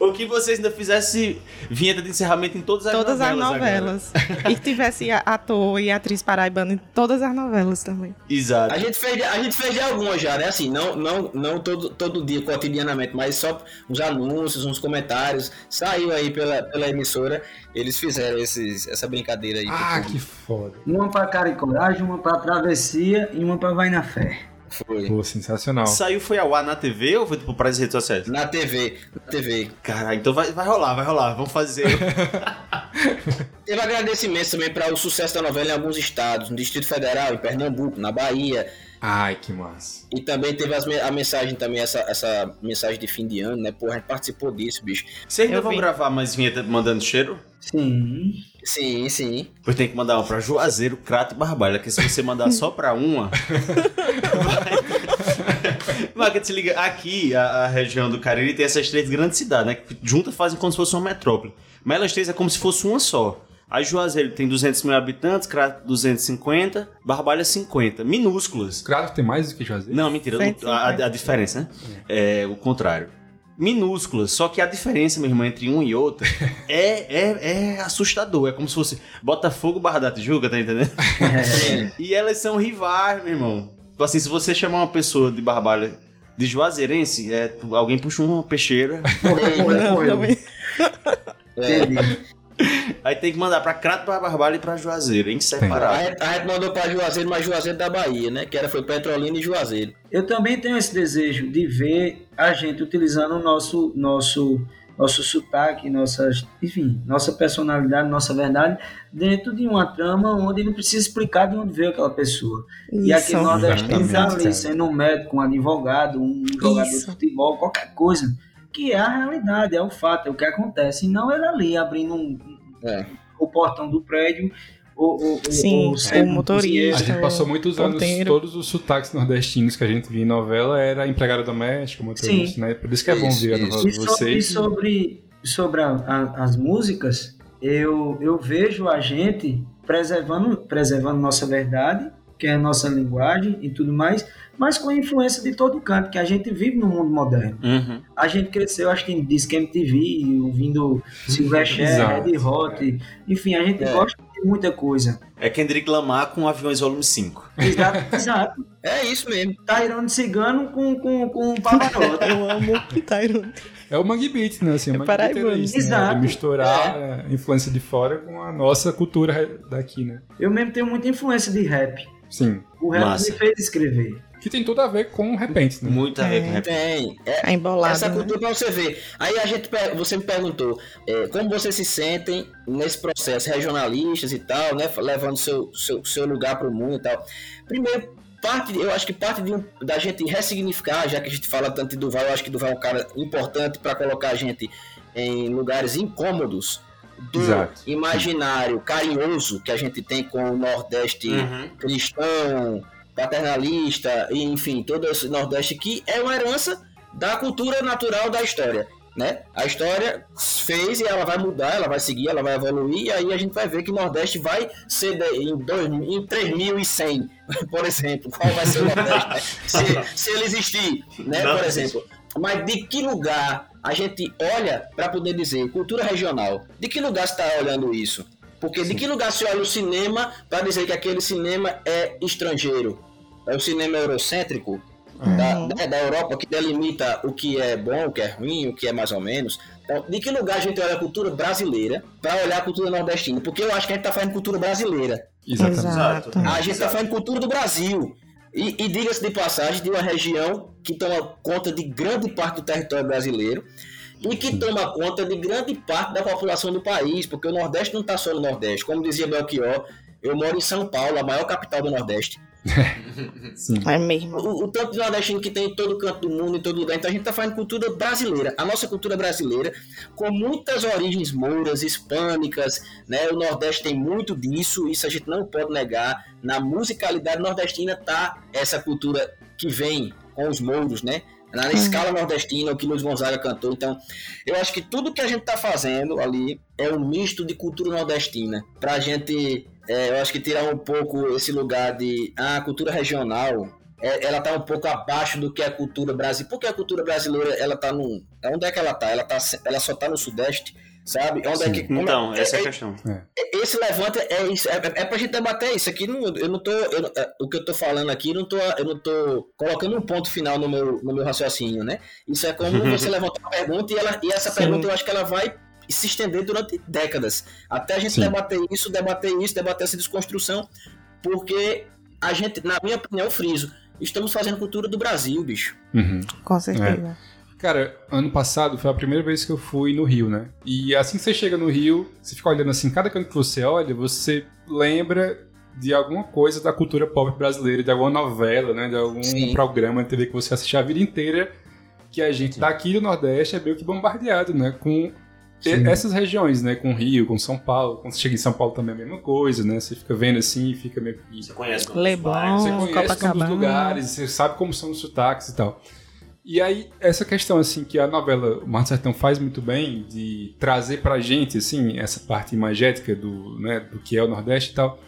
[SPEAKER 3] O que vocês ainda fizessem vinheta de encerramento em todas as
[SPEAKER 6] Todas as
[SPEAKER 3] novelas. agora.
[SPEAKER 6] novelas. e que tivesse a- ator e atriz paraibana em todas as novelas também.
[SPEAKER 3] Exato.
[SPEAKER 4] A gente fez, a gente fez de algumas já, né? Assim, não, não, não todo, todo dia, cotidianamente, mas só uns anúncios, uns comentários. Saiu aí pela, pela emissora, eles fizeram esses, essa brincadeira aí.
[SPEAKER 2] Ah, que foda.
[SPEAKER 5] Uma pra cara e coragem, uma pra travessia e uma pra vai na fé.
[SPEAKER 4] Foi.
[SPEAKER 2] Pô, sensacional.
[SPEAKER 3] Saiu, foi ao ar na TV ou foi tipo para as redes sociais?
[SPEAKER 4] Na TV, na TV.
[SPEAKER 3] Caralho, então vai, vai rolar, vai rolar. Vamos fazer.
[SPEAKER 4] Teve agradecimentos também para o sucesso da novela em alguns estados, no Distrito Federal, em Pernambuco, na Bahia.
[SPEAKER 2] Ai, que massa.
[SPEAKER 4] E também teve as a mensagem também, essa, essa mensagem de fim de ano, né? Pô, a gente participou disso, bicho.
[SPEAKER 3] Vocês ainda vão gravar mais vinheta mandando cheiro?
[SPEAKER 5] Sim.
[SPEAKER 4] Sim, sim.
[SPEAKER 3] Pois tem que mandar uma pra Juazeiro, Crato e Barbalha, que se você mandar só pra uma. que se liga, aqui a, a região do Cariri tem essas três grandes cidades, né? Que juntas fazem como se fosse uma metrópole. Mas elas três é como se fosse uma só. Aí Juazeiro tem 200 mil habitantes, Crato 250, Barbalha 50. Minúsculas.
[SPEAKER 2] Crato tem mais do que Juazeiro?
[SPEAKER 3] Não, mentira. A, a diferença, né? É o contrário. Minúsculas, só que a diferença, meu irmão, entre um e outro é, é, é assustador. É como se fosse Botafogo barra da Tijuca, tá entendendo? e elas são rivais, meu irmão. Tipo assim, se você chamar uma pessoa de Barbalha de Juazeirense, é, alguém puxa uma peixeira,
[SPEAKER 5] Morreu, morreu.
[SPEAKER 6] também.
[SPEAKER 3] Aí tem que mandar pra Crato, pra Barbalha e pra Juazeiro, em
[SPEAKER 4] A
[SPEAKER 3] separado.
[SPEAKER 4] gente, a gente mandou para Juazeiro, mas Juazeiro da Bahia, né? Que era, foi Petrolina e Juazeiro.
[SPEAKER 5] Eu também tenho esse desejo de ver a gente utilizando o nosso, nosso, nosso sotaque, nossas, enfim, nossa personalidade, nossa verdade, dentro de uma trama onde não precisa explicar de onde veio aquela pessoa. E aqui no Nordeste tem que estar
[SPEAKER 2] Exatamente,
[SPEAKER 5] ali, sendo um médico, um advogado, um jogador
[SPEAKER 6] Isso.
[SPEAKER 5] de futebol, qualquer coisa, que é a realidade, é o fato, é o que acontece. E não ele ali abrindo um-
[SPEAKER 4] É.
[SPEAKER 5] o portão do prédio, ou, ou, ou-
[SPEAKER 6] Sim,
[SPEAKER 5] sendo
[SPEAKER 6] o
[SPEAKER 5] um
[SPEAKER 6] motorista.
[SPEAKER 2] A gente passou muitos anos,
[SPEAKER 6] ponteiro.
[SPEAKER 2] todos os sotaques nordestinos que a gente via em novela era empregada doméstica, motorista,
[SPEAKER 5] Sim.
[SPEAKER 2] né? Por isso que é bom
[SPEAKER 4] Isso,
[SPEAKER 2] ver a
[SPEAKER 4] isso.
[SPEAKER 2] novela
[SPEAKER 5] E
[SPEAKER 2] de
[SPEAKER 5] sobre,
[SPEAKER 2] vocês.
[SPEAKER 5] sobre, sobre a- a- as músicas, eu, eu vejo a gente preservando, preservando nossa verdade, que é a nossa linguagem e tudo mais, mas com a influência de todo canto, que a gente vive no mundo moderno.
[SPEAKER 3] Uhum.
[SPEAKER 5] A gente cresceu, acho que em Disque MTV, ouvindo
[SPEAKER 2] Exato,
[SPEAKER 5] Red Hot, enfim, a gente
[SPEAKER 4] É.
[SPEAKER 5] gosta de muita coisa.
[SPEAKER 7] É Kendrick Lamar com Aviões Volume 5.
[SPEAKER 5] Exato, exato.
[SPEAKER 4] É isso mesmo.
[SPEAKER 5] Tyrone Cigano com, com, com Pavarotti.
[SPEAKER 6] Eu amo Tyrone.
[SPEAKER 2] É o Mangue Beat, né? Assim, o Mangue Beat
[SPEAKER 6] paraibano.
[SPEAKER 2] é isso, né?
[SPEAKER 5] Exato.
[SPEAKER 2] Misturar a influência de fora com a nossa cultura daqui, né?
[SPEAKER 5] Eu mesmo tenho muita influência de rap.
[SPEAKER 2] Sim.
[SPEAKER 5] O rap
[SPEAKER 7] Massa.
[SPEAKER 5] me fez escrever.
[SPEAKER 2] Que tem tudo a ver com repente, né?
[SPEAKER 7] Muito a ver com rap.
[SPEAKER 4] Tem. É,
[SPEAKER 6] A embolada,
[SPEAKER 4] essa
[SPEAKER 6] né?
[SPEAKER 4] cultura pra você ver. Aí a gente, você me perguntou é, como vocês se sentem nesse processo, regionalistas e tal, né? Levando seu, seu, seu lugar pro mundo e tal. Primeiro, parte, eu acho que parte de da gente ressignificar, já que a gente fala tanto de Duval, eu acho que Duval é um cara importante para colocar a gente em lugares incômodos do
[SPEAKER 2] Exato.
[SPEAKER 4] imaginário carinhoso que a gente tem com o Nordeste
[SPEAKER 7] Uhum.
[SPEAKER 4] cristão, paternalista, enfim, todo esse Nordeste que é uma herança da cultura natural da história. Né? A história fez e ela vai mudar, ela vai seguir, ela vai evoluir, e aí a gente vai ver que o Nordeste vai ser de- em, dois, em 3100, por exemplo. Qual vai ser o Nordeste? né? se, se ele existir, né?
[SPEAKER 7] Não
[SPEAKER 4] por exemplo. Mas de que lugar a gente olha para poder dizer cultura regional? De que lugar você está olhando isso? Porque de que lugar se olha o cinema para dizer que aquele cinema é estrangeiro? É o cinema eurocêntrico da, da, da Europa que delimita o que é bom, o que é ruim, o que é mais ou menos. Então, de que lugar a gente olha a cultura brasileira para olhar a cultura nordestina? Porque eu acho que a gente está fazendo cultura brasileira.
[SPEAKER 2] Exatamente.
[SPEAKER 6] Exato.
[SPEAKER 4] A gente está fazendo cultura do Brasil. E, e diga-se de passagem, de uma região que toma conta de grande parte do território brasileiro e que toma conta de grande parte da população do país, porque o Nordeste não está só no Nordeste. Como dizia Belchior, eu moro em São Paulo, a maior capital do Nordeste.
[SPEAKER 2] Sim.
[SPEAKER 6] É mesmo.
[SPEAKER 4] O, o tanto de nordestino que tem em todo canto do mundo, em todo lugar. Então a gente está fazendo cultura brasileira, a nossa cultura brasileira, com muitas origens mouras, hispânicas, né? O Nordeste tem muito disso, isso a gente não pode negar. Na musicalidade nordestina tá essa cultura que vem com os mouros, né? Na escala nordestina, o que Luiz Gonzaga cantou. Então, eu acho que tudo que a gente tá fazendo ali é um misto de cultura nordestina. Pra gente, é, eu acho que tirar um pouco esse lugar de ah, cultura regional. é, ela tá um pouco abaixo do que é a cultura brasileira. Porque a cultura brasileira, ela tá no. Onde é que ela tá? Ela, tá, ela só tá no Sudeste, sabe? Onde é que, como
[SPEAKER 7] Então, essa é a
[SPEAKER 4] é-
[SPEAKER 7] questão.
[SPEAKER 4] esse levanta é isso, é, é pra gente debater isso aqui. Não, eu não tô. eu é, o que eu tô falando aqui, eu não tô, eu não tô colocando um ponto final no meu, no meu raciocínio, né? Isso é como você levantar uma pergunta e, ela, e essa
[SPEAKER 6] Sim.
[SPEAKER 4] pergunta eu acho que ela vai se estender durante décadas. Até a gente
[SPEAKER 2] Sim.
[SPEAKER 4] debater isso, debater isso, debater essa desconstrução, porque a gente, na minha opinião, eu friso. Estamos fazendo cultura do Brasil, bicho.
[SPEAKER 2] Uhum.
[SPEAKER 6] Com certeza.
[SPEAKER 2] Cara, ano passado foi a primeira vez que eu fui no Rio, né? E assim que você chega no Rio, você fica olhando assim, cada canto que você olha, você lembra de alguma coisa da cultura pop brasileira, de alguma novela, né? De algum
[SPEAKER 4] Sim.
[SPEAKER 2] programa de TV que você assistiu a vida inteira, que a gente daqui do Nordeste é meio que bombardeado, né? Com e-
[SPEAKER 5] Sim.
[SPEAKER 2] essas regiões, né? Com Rio, com São Paulo. Quando você chega em São Paulo também é a mesma coisa, né? Você fica vendo assim e fica meio que...
[SPEAKER 7] Você conhece
[SPEAKER 6] Leblon,
[SPEAKER 2] Você conhece todos os lugares, você sabe como são os sotaques e tal. E aí, essa questão, assim, que a novela O Mar do Sertão faz muito bem, de trazer pra gente, assim, essa parte imagética do, né, do que é o Nordeste e tal,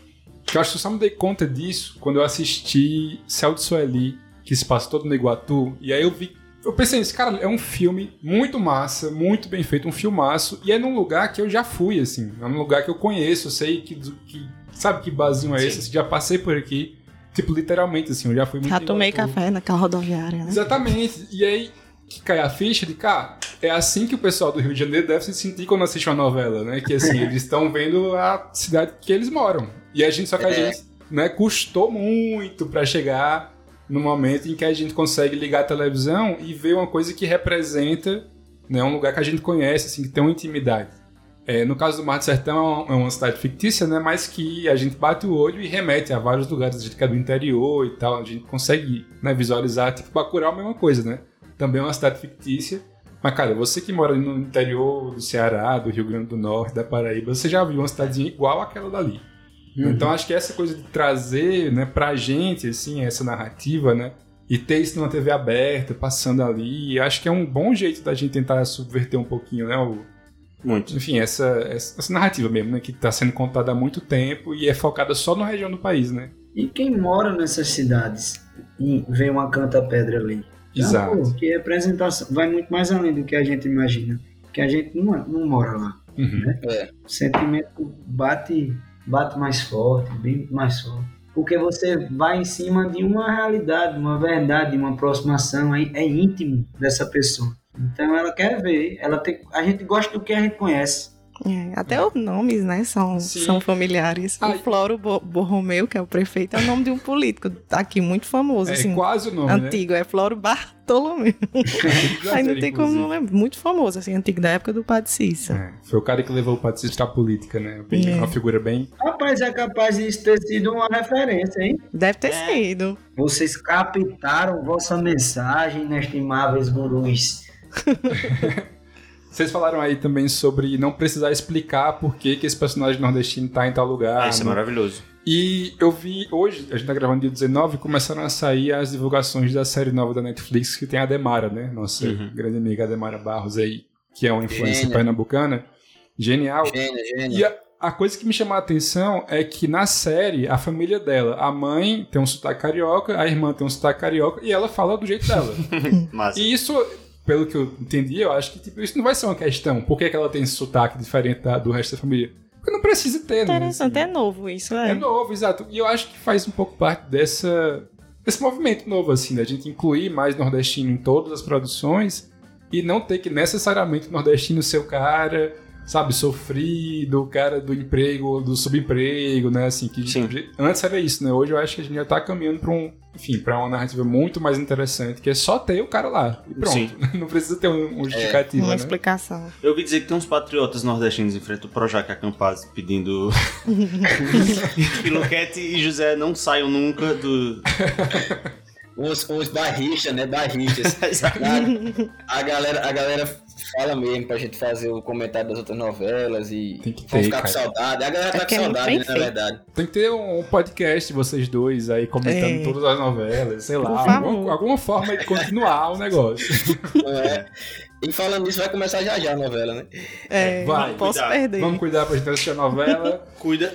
[SPEAKER 2] que eu acho que eu só me dei conta disso quando eu assisti Céu de Sueli, que se passa todo no Iguatu, e aí eu vi eu pensei nisso, cara, é um filme muito massa, muito bem feito, um filmaço, e é num lugar que eu já fui, assim, é num lugar que eu conheço, eu sei que, que sabe que barzinho é esse, assim, já passei por aqui, tipo, literalmente, assim, eu já fui muito
[SPEAKER 6] Já tomei café naquela rodoviária, né?
[SPEAKER 2] Exatamente. E aí que cai a ficha de, cara, é assim que o pessoal do Rio de Janeiro deve se sentir quando assiste uma novela, né? Que assim, eles estão vendo a cidade que eles moram. E a gente, só que a
[SPEAKER 4] É.
[SPEAKER 2] gente, né, custou muito pra chegar no momento em que a gente consegue ligar a televisão e ver uma coisa que representa, né, um lugar que a gente conhece, assim, que tem uma intimidade. É, no caso do Mar do Sertão, é uma- é cidade fictícia, né? Mas que a gente bate o olho e remete a vários lugares, a gente que é do interior e tal. A gente consegue né, visualizar, tipo, Bacurau é a mesma coisa, né? Também é uma cidade fictícia. Mas, cara, você que mora no interior do Ceará, do Rio Grande do Norte, da Paraíba, você já viu uma cidadezinha igual àquela dali.
[SPEAKER 5] Uhum.
[SPEAKER 2] Então, acho que essa coisa de trazer, né, pra gente, assim, essa narrativa, né? E ter isso numa TV aberta, passando ali, acho que é um bom jeito da gente tentar subverter um pouquinho, né? O,
[SPEAKER 7] Muito.
[SPEAKER 2] enfim, essa, essa, essa narrativa mesmo, né? Que tá sendo contada há muito tempo e é focada só na região do país, né?
[SPEAKER 5] E quem mora nessas cidades e vê uma canta-pedra ali? já,
[SPEAKER 2] Exato.
[SPEAKER 5] pô, que representação vai muito mais além do que a gente imagina. Que a gente não, não mora lá.
[SPEAKER 2] Uhum.
[SPEAKER 5] Né?
[SPEAKER 4] É.
[SPEAKER 5] O sentimento bate bate mais forte, bem mais forte. Porque você vai em cima de uma realidade, uma verdade, uma aproximação, é, é íntimo dessa pessoa. Então ela quer ver, ela tem, a gente gosta do que a gente conhece.
[SPEAKER 6] É, até os nomes, né, são, são familiares. O Floro Bo Borromeu, que é o prefeito, é o nome de um político aqui muito famoso,
[SPEAKER 2] É
[SPEAKER 6] assim.
[SPEAKER 2] quase o nome, né?
[SPEAKER 6] Antigo, é Floro Bartolomeu. Aí não tem como não lembrar. Muito famoso, assim, antigo, da época do Padre Cícero.
[SPEAKER 2] Foi o cara que levou o Patrício pra política, né? Bem,
[SPEAKER 6] É.
[SPEAKER 2] Uma figura bem.
[SPEAKER 5] Rapaz, é capaz disso ter sido uma referência, hein?
[SPEAKER 6] Deve ter sido.
[SPEAKER 5] Vocês captaram vossa mensagem, inestimáveis gurus.
[SPEAKER 2] Vocês falaram aí também sobre não precisar explicar por que, que esse personagem nordestino tá em tal lugar.
[SPEAKER 7] Ah, isso é
[SPEAKER 2] né?
[SPEAKER 7] maravilhoso.
[SPEAKER 2] E eu vi hoje, a gente tá gravando dia 19, começaram a sair as divulgações da série nova da Netflix que tem a Demara, né? Nossa
[SPEAKER 7] Uhum.
[SPEAKER 2] grande amiga Demara Barros aí, que é uma influência
[SPEAKER 4] Gênia.
[SPEAKER 2] pernambucana. Genial.
[SPEAKER 4] Gênia, gênia.
[SPEAKER 2] E a, a coisa que me chamou a atenção é que na série, a família dela, a mãe tem um sotaque carioca, a irmã tem um sotaque carioca e ela fala do jeito dela.
[SPEAKER 7] Massa.
[SPEAKER 2] E isso, pelo que eu entendi, eu acho que tipo, isso não vai ser uma questão. Por que, que ela tem esse sotaque diferente da- do resto da família? Porque não precisa ter, né?
[SPEAKER 6] Interessante, é novo isso, é.
[SPEAKER 2] É novo, exato. E eu acho que faz um pouco parte dessa desse movimento novo, assim, da gente incluir mais nordestino em todas as produções e não ter que necessariamente o nordestino ser o cara, sabe, sofrido, o cara do emprego, do subemprego, né, assim, que antes era isso, né? Hoje eu acho que a gente já tá caminhando pra um, enfim, pra uma narrativa muito mais interessante, que é só ter o cara lá e pronto.
[SPEAKER 7] Sim.
[SPEAKER 2] Não precisa ter um, um justificativa,
[SPEAKER 6] Uma
[SPEAKER 2] né?
[SPEAKER 6] explicação.
[SPEAKER 7] Eu ouvi dizer que tem uns patriotas nordestinos em frente ao Projac Acampaz pedindo que Luquete e José não saiam nunca do.
[SPEAKER 4] Uns, uns barristas, né? Barristas. a, a galera, a galera fala mesmo pra gente fazer o comentário das outras novelas e
[SPEAKER 2] Tem que ter,
[SPEAKER 4] ficar com
[SPEAKER 2] cara.
[SPEAKER 4] saudade. A galera tá
[SPEAKER 6] É
[SPEAKER 4] com
[SPEAKER 6] é
[SPEAKER 4] saudade, né, na verdade.
[SPEAKER 2] Tem que ter um podcast, vocês dois aí, comentando
[SPEAKER 6] É.
[SPEAKER 2] todas as novelas, sei lá, alguma, alguma forma de continuar o negócio.
[SPEAKER 4] É? E falando nisso, vai começar já já a novela, né?
[SPEAKER 6] É,
[SPEAKER 2] Vai,
[SPEAKER 6] não posso
[SPEAKER 7] cuidar.
[SPEAKER 6] perder.
[SPEAKER 2] Vamos cuidar pra gente assistir a novela.
[SPEAKER 7] Cuida.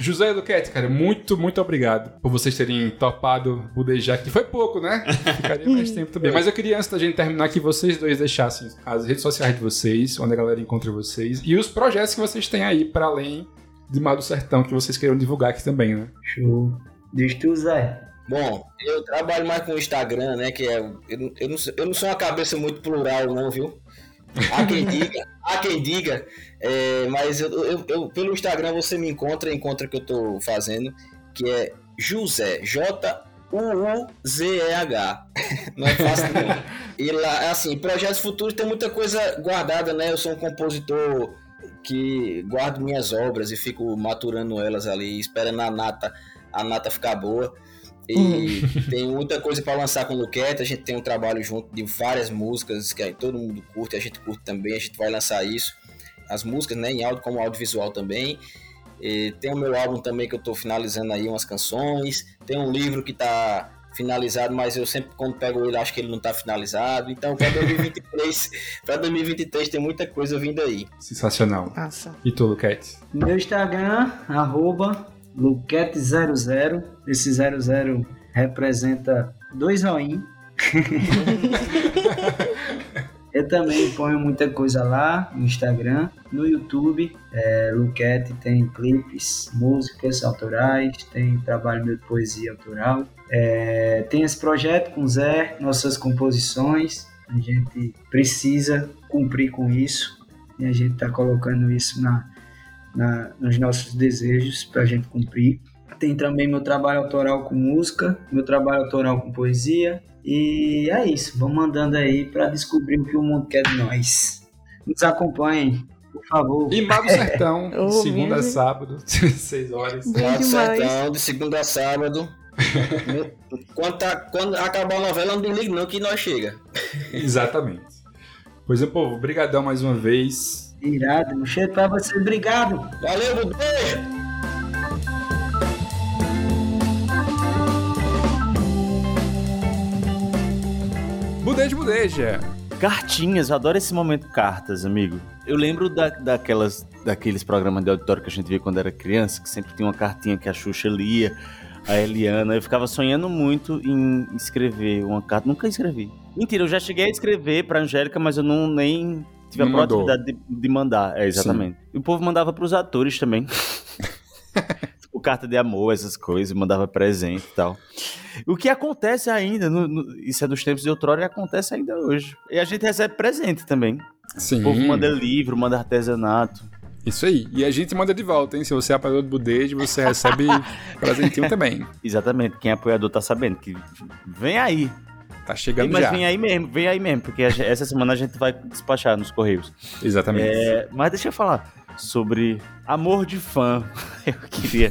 [SPEAKER 2] José Duquette, cara, muito, muito obrigado por vocês terem topado budejar, que foi pouco, né? Ficaria mais tempo também. Mas eu queria, antes da gente terminar, que vocês dois deixassem as redes sociais de vocês, onde a galera encontra vocês, e os projetos que vocês têm aí, para além de Mar do Sertão, que vocês queiram divulgar aqui também, né?
[SPEAKER 5] Show. Diz tu, Zé.
[SPEAKER 4] Bom, eu trabalho mais com o Instagram, né? Que é. Eu, eu, não, sou- eu não sou uma cabeça muito plural, não, viu? Há quem diga, há quem diga. é, mas eu, eu- eu- pelo Instagram você me encontra, encontra que eu tô fazendo, que é José, J-U-U-Z-E-H. Não é fácil, não. E lá, assim, projetos futuros tem muita coisa guardada, né? Eu sou um compositor que guardo minhas obras e fico maturando elas ali, esperando a nata, a nata ficar boa. E tem muita coisa para lançar com o Luquete. A gente tem um trabalho junto de várias músicas que aí todo mundo curte, a gente curte também. A gente vai lançar isso. As músicas, né, em áudio como audiovisual também. E tem o meu álbum também que eu tô finalizando aí umas canções. Tem um livro que tá finalizado, mas eu sempre quando pego ele acho que ele não tá finalizado. Então, para 2023, para 2023 tem muita coisa vindo aí.
[SPEAKER 2] Sensacional.
[SPEAKER 6] Nossa.
[SPEAKER 2] E tu, Luquete?
[SPEAKER 5] Meu Instagram, arroba Luquete00. Esse 00 representa dois zoinhos. Eu também ponho muita coisa lá no Instagram, no YouTube. É, Luquete tem clipes, músicas autorais, tem trabalho meu de poesia autoral. É, tem esse projeto com o Zé, nossas composições. A gente precisa cumprir com isso e a gente está colocando isso na, na, nos nossos desejos para a gente cumprir. Tem também meu trabalho autoral com música, meu trabalho autoral com poesia. E é isso, vamos andando aí para descobrir o que o mundo quer de nós. Nos acompanhem, por favor.
[SPEAKER 2] E Mar do Sertão,
[SPEAKER 6] Ô,
[SPEAKER 2] de segunda a sábado, 6 horas.
[SPEAKER 6] Demais.
[SPEAKER 4] Sertão, de segunda a sábado. quando, tá- quando acabar a novela, não desligue não, que nós chega.
[SPEAKER 2] Exatamente. Pois é, povo, brigadão mais uma vez.
[SPEAKER 5] Irado, um cheiro para você, obrigado.
[SPEAKER 4] Valeu, beijo!
[SPEAKER 2] Budeja, budeja.
[SPEAKER 7] Cartinhas, eu adoro esse momento cartas, amigo. Eu lembro da, daquelas, daqueles programas de auditório que a gente via quando era criança, que sempre tinha uma cartinha que a Xuxa lia, a Eliana. Eu ficava sonhando muito em escrever uma carta. Nunca escrevi. Mentira, eu já cheguei a escrever pra Angélica, mas eu não nem tive
[SPEAKER 2] Não
[SPEAKER 7] a proatividade de, de mandar. É, exatamente. E o povo mandava pros atores também.
[SPEAKER 3] carta de amor, essas coisas, mandava presente e tal. O que acontece ainda, no, no, isso é dos tempos de outrora e acontece ainda hoje. E a gente recebe presente também.
[SPEAKER 2] Sim.
[SPEAKER 3] O povo manda livro, manda artesanato.
[SPEAKER 2] Isso aí. E a gente manda de volta, hein? Se você é apoiador do Budejo, você recebe presentinho também.
[SPEAKER 3] Exatamente. Quem é apoiador tá sabendo que vem aí.
[SPEAKER 2] Tá chegando
[SPEAKER 3] Mas
[SPEAKER 2] já.
[SPEAKER 3] vem aí mesmo, vem aí mesmo, porque gente- essa semana a gente vai despachar nos Correios.
[SPEAKER 2] Exatamente.
[SPEAKER 3] É, mas deixa eu falar sobre amor de fã. Eu queria,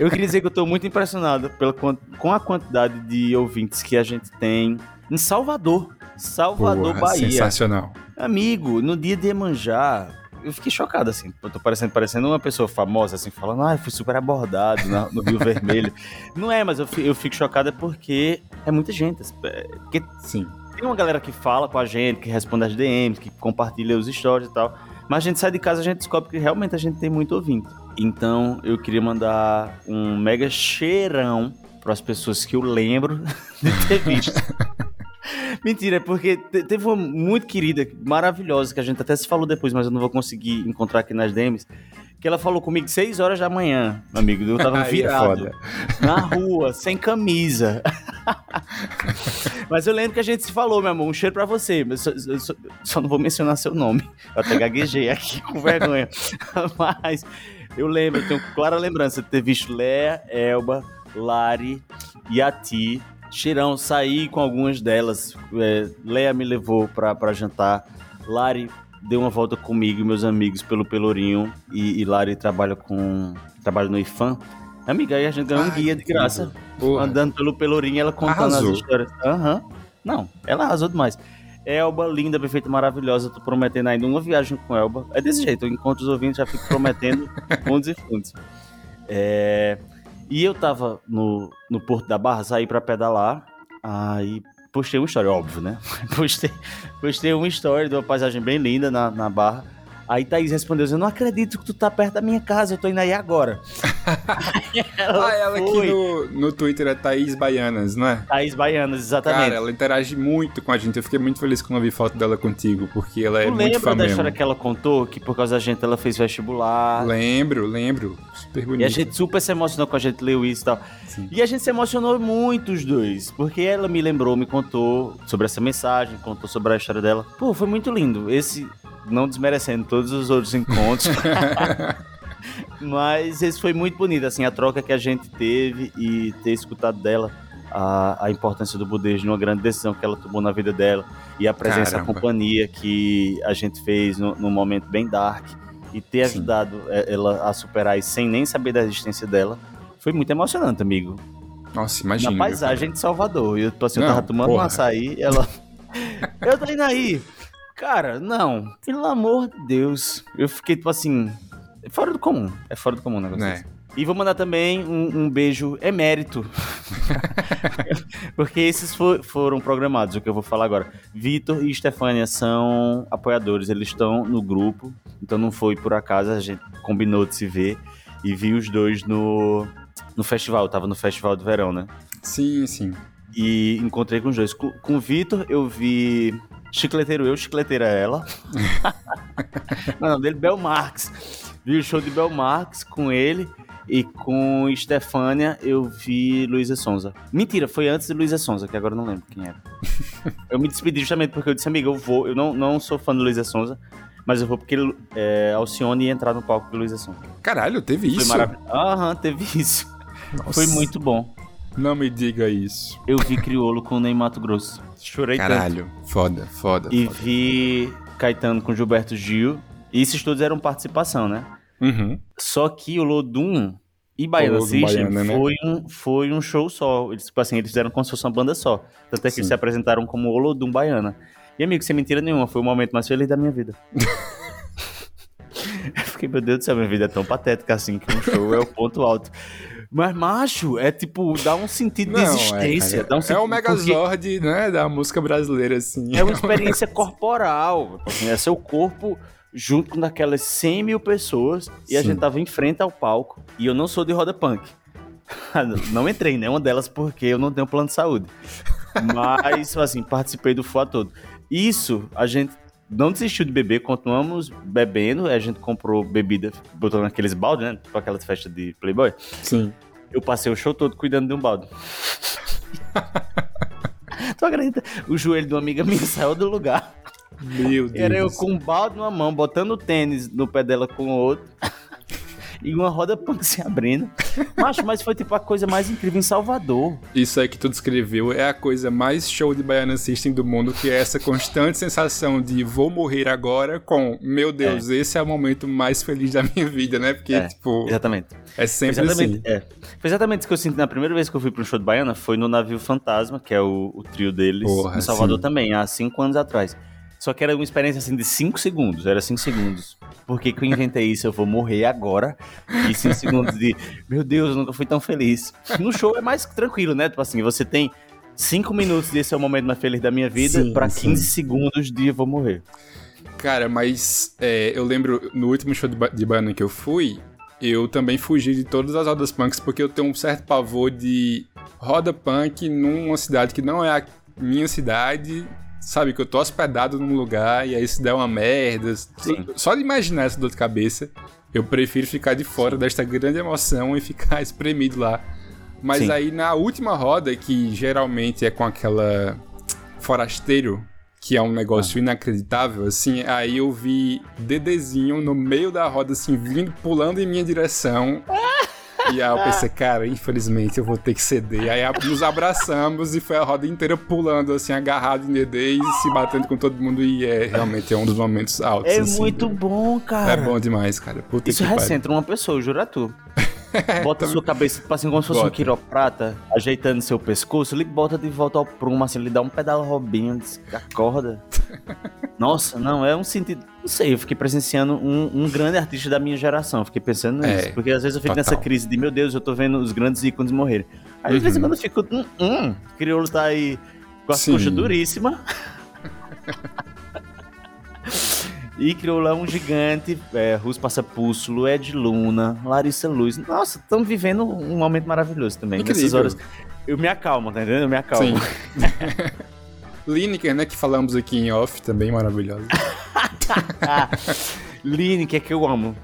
[SPEAKER 3] eu queria dizer que eu tô muito impressionado pela, com a quantidade de ouvintes que a gente tem em Salvador. Salvador,
[SPEAKER 2] Porra,
[SPEAKER 3] Bahia.
[SPEAKER 2] Sensacional.
[SPEAKER 3] Amigo, no dia de Iemanjá, eu fiquei chocado, assim. Eu tô parecendo, parecendo uma pessoa famosa, assim, falando, ah, fui super abordado na- no Rio Vermelho. Não é, mas eu, eu fico chocado é porque é muita gente. é, Porque
[SPEAKER 2] Sim.
[SPEAKER 3] tem uma galera que fala com a gente, que responde as DMs, que compartilha os stories e tal. Mas a gente sai de casa e a gente descobre que realmente a gente tem muito ouvinte. Então eu queria mandar um mega cheirão para as pessoas que eu lembro de ter visto. Mentira, é porque te- teve uma muito querida, maravilhosa, que a gente até se falou depois, mas eu não vou conseguir encontrar aqui nas DMs. Que ela falou comigo 6 horas da manhã, amigo. Eu tava virado. na rua, sem camisa. mas eu lembro que a gente se falou, meu amor. Um cheiro pra você. Mas só, só- só não vou mencionar seu nome. Eu até gaguejei aqui com vergonha. mas eu lembro, eu tenho clara lembrança de ter visto Léa, Elba, Lari e a Ti. Cheirão, saí com algumas delas. É, Léa me levou pra jantar. Lari deu uma volta comigo e meus amigos pelo Pelourinho. E, e Lari trabalha com. trabalha no IFAM. Amiga, aí a gente ganhou um guia de graça.
[SPEAKER 2] Porra.
[SPEAKER 3] Andando pelo Pelourinho, ela contando
[SPEAKER 2] Arrasou.
[SPEAKER 3] as histórias. Aham. Não, ela arrasou demais. Elba, linda, perfeita, maravilhosa. Tô prometendo ainda uma viagem com Elba. É desse jeito, eu encontro os ouvintes, já fico prometendo fundos e fundos. É, E eu tava no, no Porto da Barra, saí pra pedalar. Aí postei uma história, óbvio, né? Postei, postei uma história de uma paisagem bem linda na, na Barra. Aí Thaís respondeu: Eu não acredito que tu tá perto da minha casa, eu tô indo aí agora.
[SPEAKER 2] ah, ela aqui
[SPEAKER 3] foi.
[SPEAKER 2] no, no Twitter é Thaís Baianas, não é?
[SPEAKER 3] Thaís Baianas, exatamente.
[SPEAKER 2] Cara, ela interage muito com a gente. Eu fiquei muito feliz quando eu vi foto dela contigo, porque ela é
[SPEAKER 3] tu
[SPEAKER 2] muito
[SPEAKER 3] lembra
[SPEAKER 2] fã
[SPEAKER 3] da
[SPEAKER 2] mesmo.
[SPEAKER 3] história que ela contou? Que por causa da gente ela fez vestibular.
[SPEAKER 2] Lembro, lembro. Super bonito.
[SPEAKER 3] E a gente super se emocionou com a gente leu isso e tal. E a gente se emocionou muito os dois, porque ela me lembrou, me contou sobre essa mensagem, contou sobre a história dela. Pô, foi muito lindo. Esse, não desmerecendo todos os outros encontros. Mas esse foi muito bonito, assim, a troca que a gente teve e ter escutado dela a, a importância do budejo numa grande decisão que ela tomou na vida dela e a presença,
[SPEAKER 2] Caramba.
[SPEAKER 3] a companhia que a gente fez no- num momento bem dark e ter ajudado é, ela a superar isso sem nem saber da existência dela foi muito emocionante, amigo.
[SPEAKER 2] Nossa, imagina.
[SPEAKER 3] Na paisagem de Salvador. E eu, tipo assim, eu
[SPEAKER 2] Não,
[SPEAKER 3] tava tomando um
[SPEAKER 2] porra.
[SPEAKER 3] açaí e ela. eu tô indo aí. Cara, não. Pelo amor de Deus. Eu fiquei, tipo assim. É fora do comum. É fora do comum o negócio.
[SPEAKER 2] É.
[SPEAKER 3] E vou mandar também um, um beijo emérito. Porque esses fo- foram programados, o que eu vou falar agora. Vitor e Stefânia são apoiadores, eles estão no grupo. Então não foi por acaso, a gente combinou de se ver. E vi os dois no, no festival. Eu tava no festival do verão, né?
[SPEAKER 2] Sim, sim.
[SPEAKER 3] E encontrei com os dois. Com, com o Vitor, eu vi Chicleteiro Eu, Chicleteira Ela. Não, dele Bel Marx. Vi o show de Bel Marx com ele. E com Stefânia, eu vi Luísa Sonza. Mentira, foi antes de Luísa Sonza, que agora eu não lembro quem era. eu me despedi justamente porque eu disse, amiga, eu vou. Eu não, não sou fã de Luísa Sonza, mas eu vou porque é, Alcione ia entrar no palco de Luísa Sonza.
[SPEAKER 2] Caralho, teve
[SPEAKER 3] Foi
[SPEAKER 2] isso?
[SPEAKER 3] maravilhoso. Aham, teve isso.
[SPEAKER 2] Nossa.
[SPEAKER 3] Foi muito bom.
[SPEAKER 2] Não me diga isso.
[SPEAKER 3] Eu vi Criolo com o Ney Mato Grosso. Chorei
[SPEAKER 2] Caralho, foda, foda.
[SPEAKER 3] tanto. E
[SPEAKER 2] foda.
[SPEAKER 3] vi Caetano com Gilberto Gil. E esses todos eram participação, né?
[SPEAKER 2] Uhum.
[SPEAKER 3] Só que o Lodum e Baiana
[SPEAKER 2] Lodum
[SPEAKER 3] System
[SPEAKER 2] Baiana, né?
[SPEAKER 3] foi, um, foi um show só. Eles, tipo assim, eles fizeram como se fosse uma banda só. Tanto é que
[SPEAKER 2] Sim.
[SPEAKER 3] eles se apresentaram como o Lodum Baiana. E, amigo, sem mentira nenhuma, foi o momento mais feliz da minha vida. Eu fiquei, meu Deus do céu, minha vida é tão patética assim que um show é o ponto alto. Mas, macho, é tipo, dá um sentido de
[SPEAKER 2] Não,
[SPEAKER 3] existência.
[SPEAKER 2] é,
[SPEAKER 3] dá um
[SPEAKER 2] é
[SPEAKER 3] sentido,
[SPEAKER 2] o Megazord, né, da música brasileira, assim.
[SPEAKER 3] é uma experiência corporal. É seu corpo junto com daquelas 100 mil pessoas e a
[SPEAKER 2] Sim.
[SPEAKER 3] gente tava em frente ao palco. E eu não sou de roda punk. não entrei em nenhuma delas porque eu não tenho plano de saúde. Mas, assim, participei do FUA todo. Isso, a gente não desistiu de beber, continuamos bebendo. A gente comprou bebida, botou naqueles baldes, né? Tipo aquelas festas de Playboy.
[SPEAKER 2] Sim.
[SPEAKER 3] Eu passei o show todo cuidando de um balde. tu acredita? O joelho de uma amiga minha saiu do lugar.
[SPEAKER 2] Meu Deus.
[SPEAKER 3] Era eu com um balde numa mão, botando o tênis no pé dela com o outro. E uma roda punk se abrindo. Macho, mas foi tipo a coisa mais incrível em Salvador.
[SPEAKER 2] Isso aí que tu descreveu é a coisa mais show de Baiana System do mundo, que é essa constante sensação de vou morrer agora com, meu Deus, esse é o momento mais feliz da minha vida, né? Porque,
[SPEAKER 3] É,
[SPEAKER 2] tipo,
[SPEAKER 3] Exatamente.
[SPEAKER 2] é sempre
[SPEAKER 3] exatamente,
[SPEAKER 2] assim.
[SPEAKER 3] é. Foi exatamente isso que eu senti na primeira vez que eu fui para um show de Baiana, foi no Navio Fantasma, que é o, o trio deles,
[SPEAKER 2] Porra,
[SPEAKER 3] em Salvador
[SPEAKER 2] sim.
[SPEAKER 3] também, há cinco anos atrás. Só que era uma experiência assim de cinco segundos, era cinco segundos. Por que, eu inventei isso? Eu vou morrer agora. E cinco segundos de, meu Deus, eu nunca fui tão feliz. No show é mais tranquilo, né? Tipo assim, você tem cinco minutos desse é o momento mais feliz da minha vida,
[SPEAKER 2] sim.
[SPEAKER 3] 15 segundos de eu vou morrer.
[SPEAKER 2] Cara, mas é, eu lembro no último show de, ba de Baiana que eu fui, eu também fugi de todas as rodas punks, porque eu tenho um certo pavor de roda punk numa cidade que não é a minha cidade, sabe? Que eu tô hospedado num lugar e aí se der uma merda. Só de imaginar essa dor de cabeça, eu prefiro ficar de fora desta grande emoção e ficar espremido lá. Mas
[SPEAKER 3] Sim.
[SPEAKER 2] aí na última roda, que geralmente é com aquela forasteiro, que é um negócio inacreditável, assim, aí eu vi Dedezinho no meio da roda, assim, vindo, pulando em minha direção. E aí eu pensei, cara, infelizmente eu vou ter que ceder. Aí a- nos abraçamos e foi a roda inteira pulando, assim, agarrado em Dedê e se batendo com todo mundo. E é realmente é um dos momentos altos.
[SPEAKER 3] É
[SPEAKER 2] assim,
[SPEAKER 3] muito bom, cara.
[SPEAKER 2] É bom demais, cara. Puta
[SPEAKER 3] Isso
[SPEAKER 2] pariu.
[SPEAKER 3] recentra uma pessoa, jura tu. Bota sua cabeça, tipo assim, como se fosse um
[SPEAKER 2] Bota.
[SPEAKER 3] quiroprata, ajeitando seu pescoço, ele bota de volta ao prumo, assim, ele dá um pedal robinho, acorda. Nossa, não, é um sentido. Não sei, eu fiquei presenciando um, um grande artista da minha geração, fiquei pensando nisso.
[SPEAKER 2] É,
[SPEAKER 3] porque às vezes eu fico
[SPEAKER 2] total.
[SPEAKER 3] nessa crise de, meu Deus, eu tô vendo os grandes ícones morrerem. Aí de vez em
[SPEAKER 2] Uhum.
[SPEAKER 3] quando eu fico, hum, hum, Crioulo tá aí com as
[SPEAKER 2] Sim.
[SPEAKER 3] coxas duríssimas. E Crioulo é um gigante, é, Pulso, Lued Luna, Larissa Luz. Nossa, estamos vivendo um momento maravilhoso também. Nessas
[SPEAKER 2] Incrível.
[SPEAKER 3] horas eu me acalmo, tá entendendo? Eu me acalmo.
[SPEAKER 2] Sim. Lineker, né, que falamos aqui em off, também maravilhosa.
[SPEAKER 3] Lineker, é que eu amo.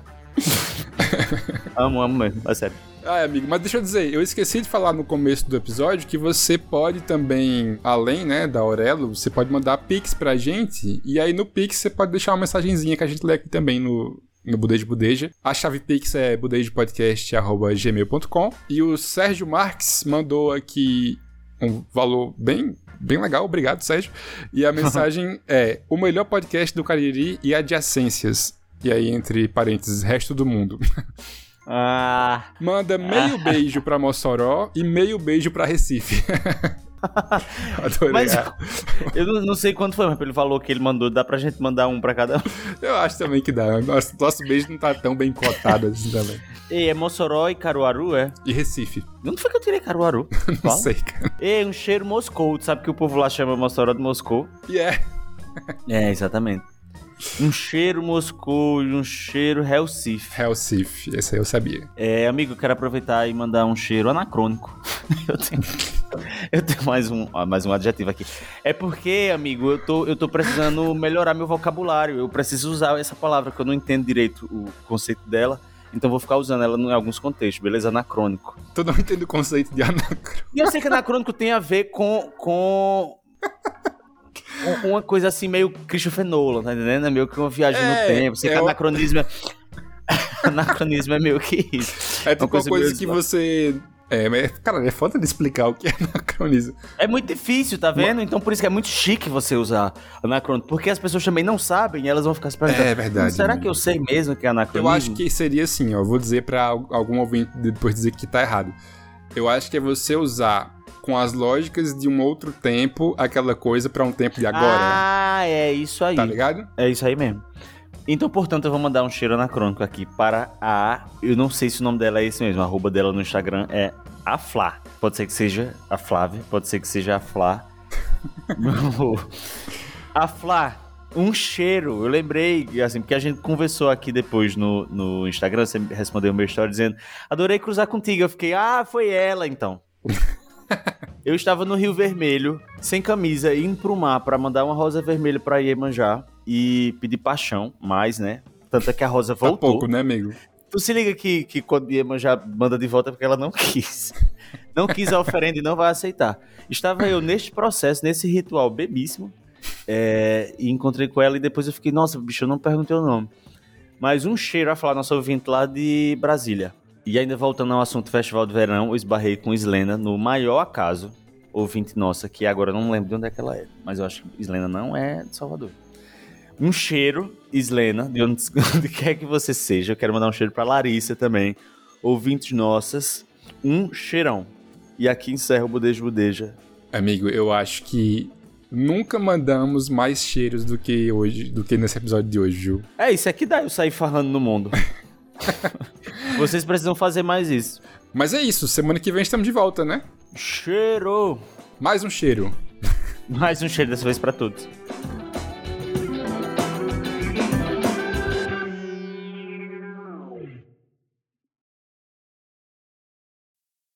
[SPEAKER 3] amo, amo mesmo, é sério.
[SPEAKER 2] Ah, amigo, mas deixa eu dizer, eu esqueci de falar no começo do episódio que você pode também, além, né, da Aurelo, você pode mandar pix pra gente, e aí no pix você pode deixar uma mensagenzinha que a gente lê aqui também no, no Budeja Budeja. A chave pix é budejapodcast.gmail.com e o Sérgio Marques mandou aqui um valor bem, bem legal, obrigado, Sérgio. E a mensagem é, o melhor podcast do Cariri e adjacências. E aí, entre parênteses, resto do mundo.
[SPEAKER 3] Ah.
[SPEAKER 2] Manda meio beijo pra Mossoró e meio beijo pra Recife. Adorei.
[SPEAKER 3] Mas eu não, sei quanto foi, mas pelo valor que ele mandou, dá pra gente mandar um pra cada um.
[SPEAKER 2] Eu acho também que dá. Nosso, nosso beijo não tá tão bem cotado assim também.
[SPEAKER 3] Ei, é Mossoró e Caruaru, é?
[SPEAKER 2] E Recife.
[SPEAKER 3] Onde foi que eu tirei Caruaru?
[SPEAKER 2] Não
[SPEAKER 3] Fala.
[SPEAKER 2] sei, cara.
[SPEAKER 3] Ei, um cheiro Moscou. Tu sabe que o povo lá chama Mossoró de Moscou?
[SPEAKER 2] E é.
[SPEAKER 3] É, exatamente. Um cheiro Moscou e um cheiro Recife.
[SPEAKER 2] Recife, esse aí eu sabia.
[SPEAKER 3] É, amigo, eu quero aproveitar e mandar um cheiro anacrônico. eu tenho, eu tenho mais, um, mais um adjetivo aqui. É porque, amigo, eu tô, eu tô precisando melhorar meu vocabulário. Eu preciso usar essa palavra que eu não entendo direito o conceito dela. Então vou ficar usando ela em alguns contextos, beleza? Anacrônico.
[SPEAKER 2] Tu não entende o conceito de anacrônico.
[SPEAKER 3] E eu sei que anacrônico tem a ver com. com... Uma coisa assim, meio Christopher Nolan, tá entendendo? É meio que uma viagem
[SPEAKER 2] É,
[SPEAKER 3] no tempo. Sei
[SPEAKER 2] é
[SPEAKER 3] anacronismo é. anacronismo é meio que isso.
[SPEAKER 2] É tipo uma coisa,
[SPEAKER 3] meio
[SPEAKER 2] que você. É, mas, cara, é foda de explicar o que é anacronismo.
[SPEAKER 3] É muito difícil, tá vendo? Então por isso que é muito chique você usar anacrônico. Porque as pessoas também não sabem e elas vão ficar se perguntando.
[SPEAKER 2] É verdade,
[SPEAKER 3] Será
[SPEAKER 2] né?
[SPEAKER 3] que eu sei mesmo que é anacronismo?
[SPEAKER 2] Eu acho que seria assim, ó. Vou dizer pra al- algum ouvinte depois dizer que tá errado. Eu acho que é você usar com as lógicas de um outro tempo aquela coisa pra um tempo de agora.
[SPEAKER 3] Ah, é isso aí.
[SPEAKER 2] Tá ligado?
[SPEAKER 3] É isso aí mesmo. Então, portanto, eu vou mandar um cheiro anacrônico aqui para a. Eu não sei se o nome dela é esse mesmo. A arroba dela no Instagram é a Flá. Pode ser que seja a Flávia, pode ser que seja a Flá. a Flá, um cheiro. Eu lembrei, assim, porque a gente conversou aqui depois no, no Instagram. Você respondeu o meu story dizendo: Adorei cruzar contigo. Eu fiquei, ah, foi ela então. Eu estava no Rio Vermelho, sem camisa, indo pro mar pra mandar uma rosa vermelha pra Iemanjá. e pedir paixão, mais, né? Tanto é que a Rosa voltou.
[SPEAKER 2] Tá pouco, né, amigo?
[SPEAKER 3] Tu se liga que, que quando Iemanjá manda de volta porque ela não quis. Não quis a oferenda e não vai aceitar. Estava eu neste processo, nesse ritual bebíssimo, é, e encontrei com ela e depois eu fiquei, nossa, bicho, eu não perguntei o nome. Mas um cheiro a falar, nosso ouvinte lá de Brasília. E ainda voltando ao assunto Festival de Verão, eu esbarrei com Islena no maior acaso, ouvinte nossa, que agora eu não lembro de onde é que ela é, mas eu acho que Islena não é de Salvador. Um cheiro, Islena, de onde, onde quer que você seja. Eu quero mandar um cheiro para Larissa também, ouvintes nossas. Um cheirão. E aqui encerra o Budejo Budeja.
[SPEAKER 2] Amigo, eu acho que nunca mandamos mais cheiros do que hoje, do que nesse episódio de hoje, viu?
[SPEAKER 3] É, isso é que dá eu sair farrando no mundo. Vocês precisam fazer mais isso.
[SPEAKER 2] Mas é isso, semana que vem estamos de volta, né?
[SPEAKER 3] Cheiro!
[SPEAKER 2] Mais um cheiro.
[SPEAKER 3] Mais um cheiro dessa vez para todos.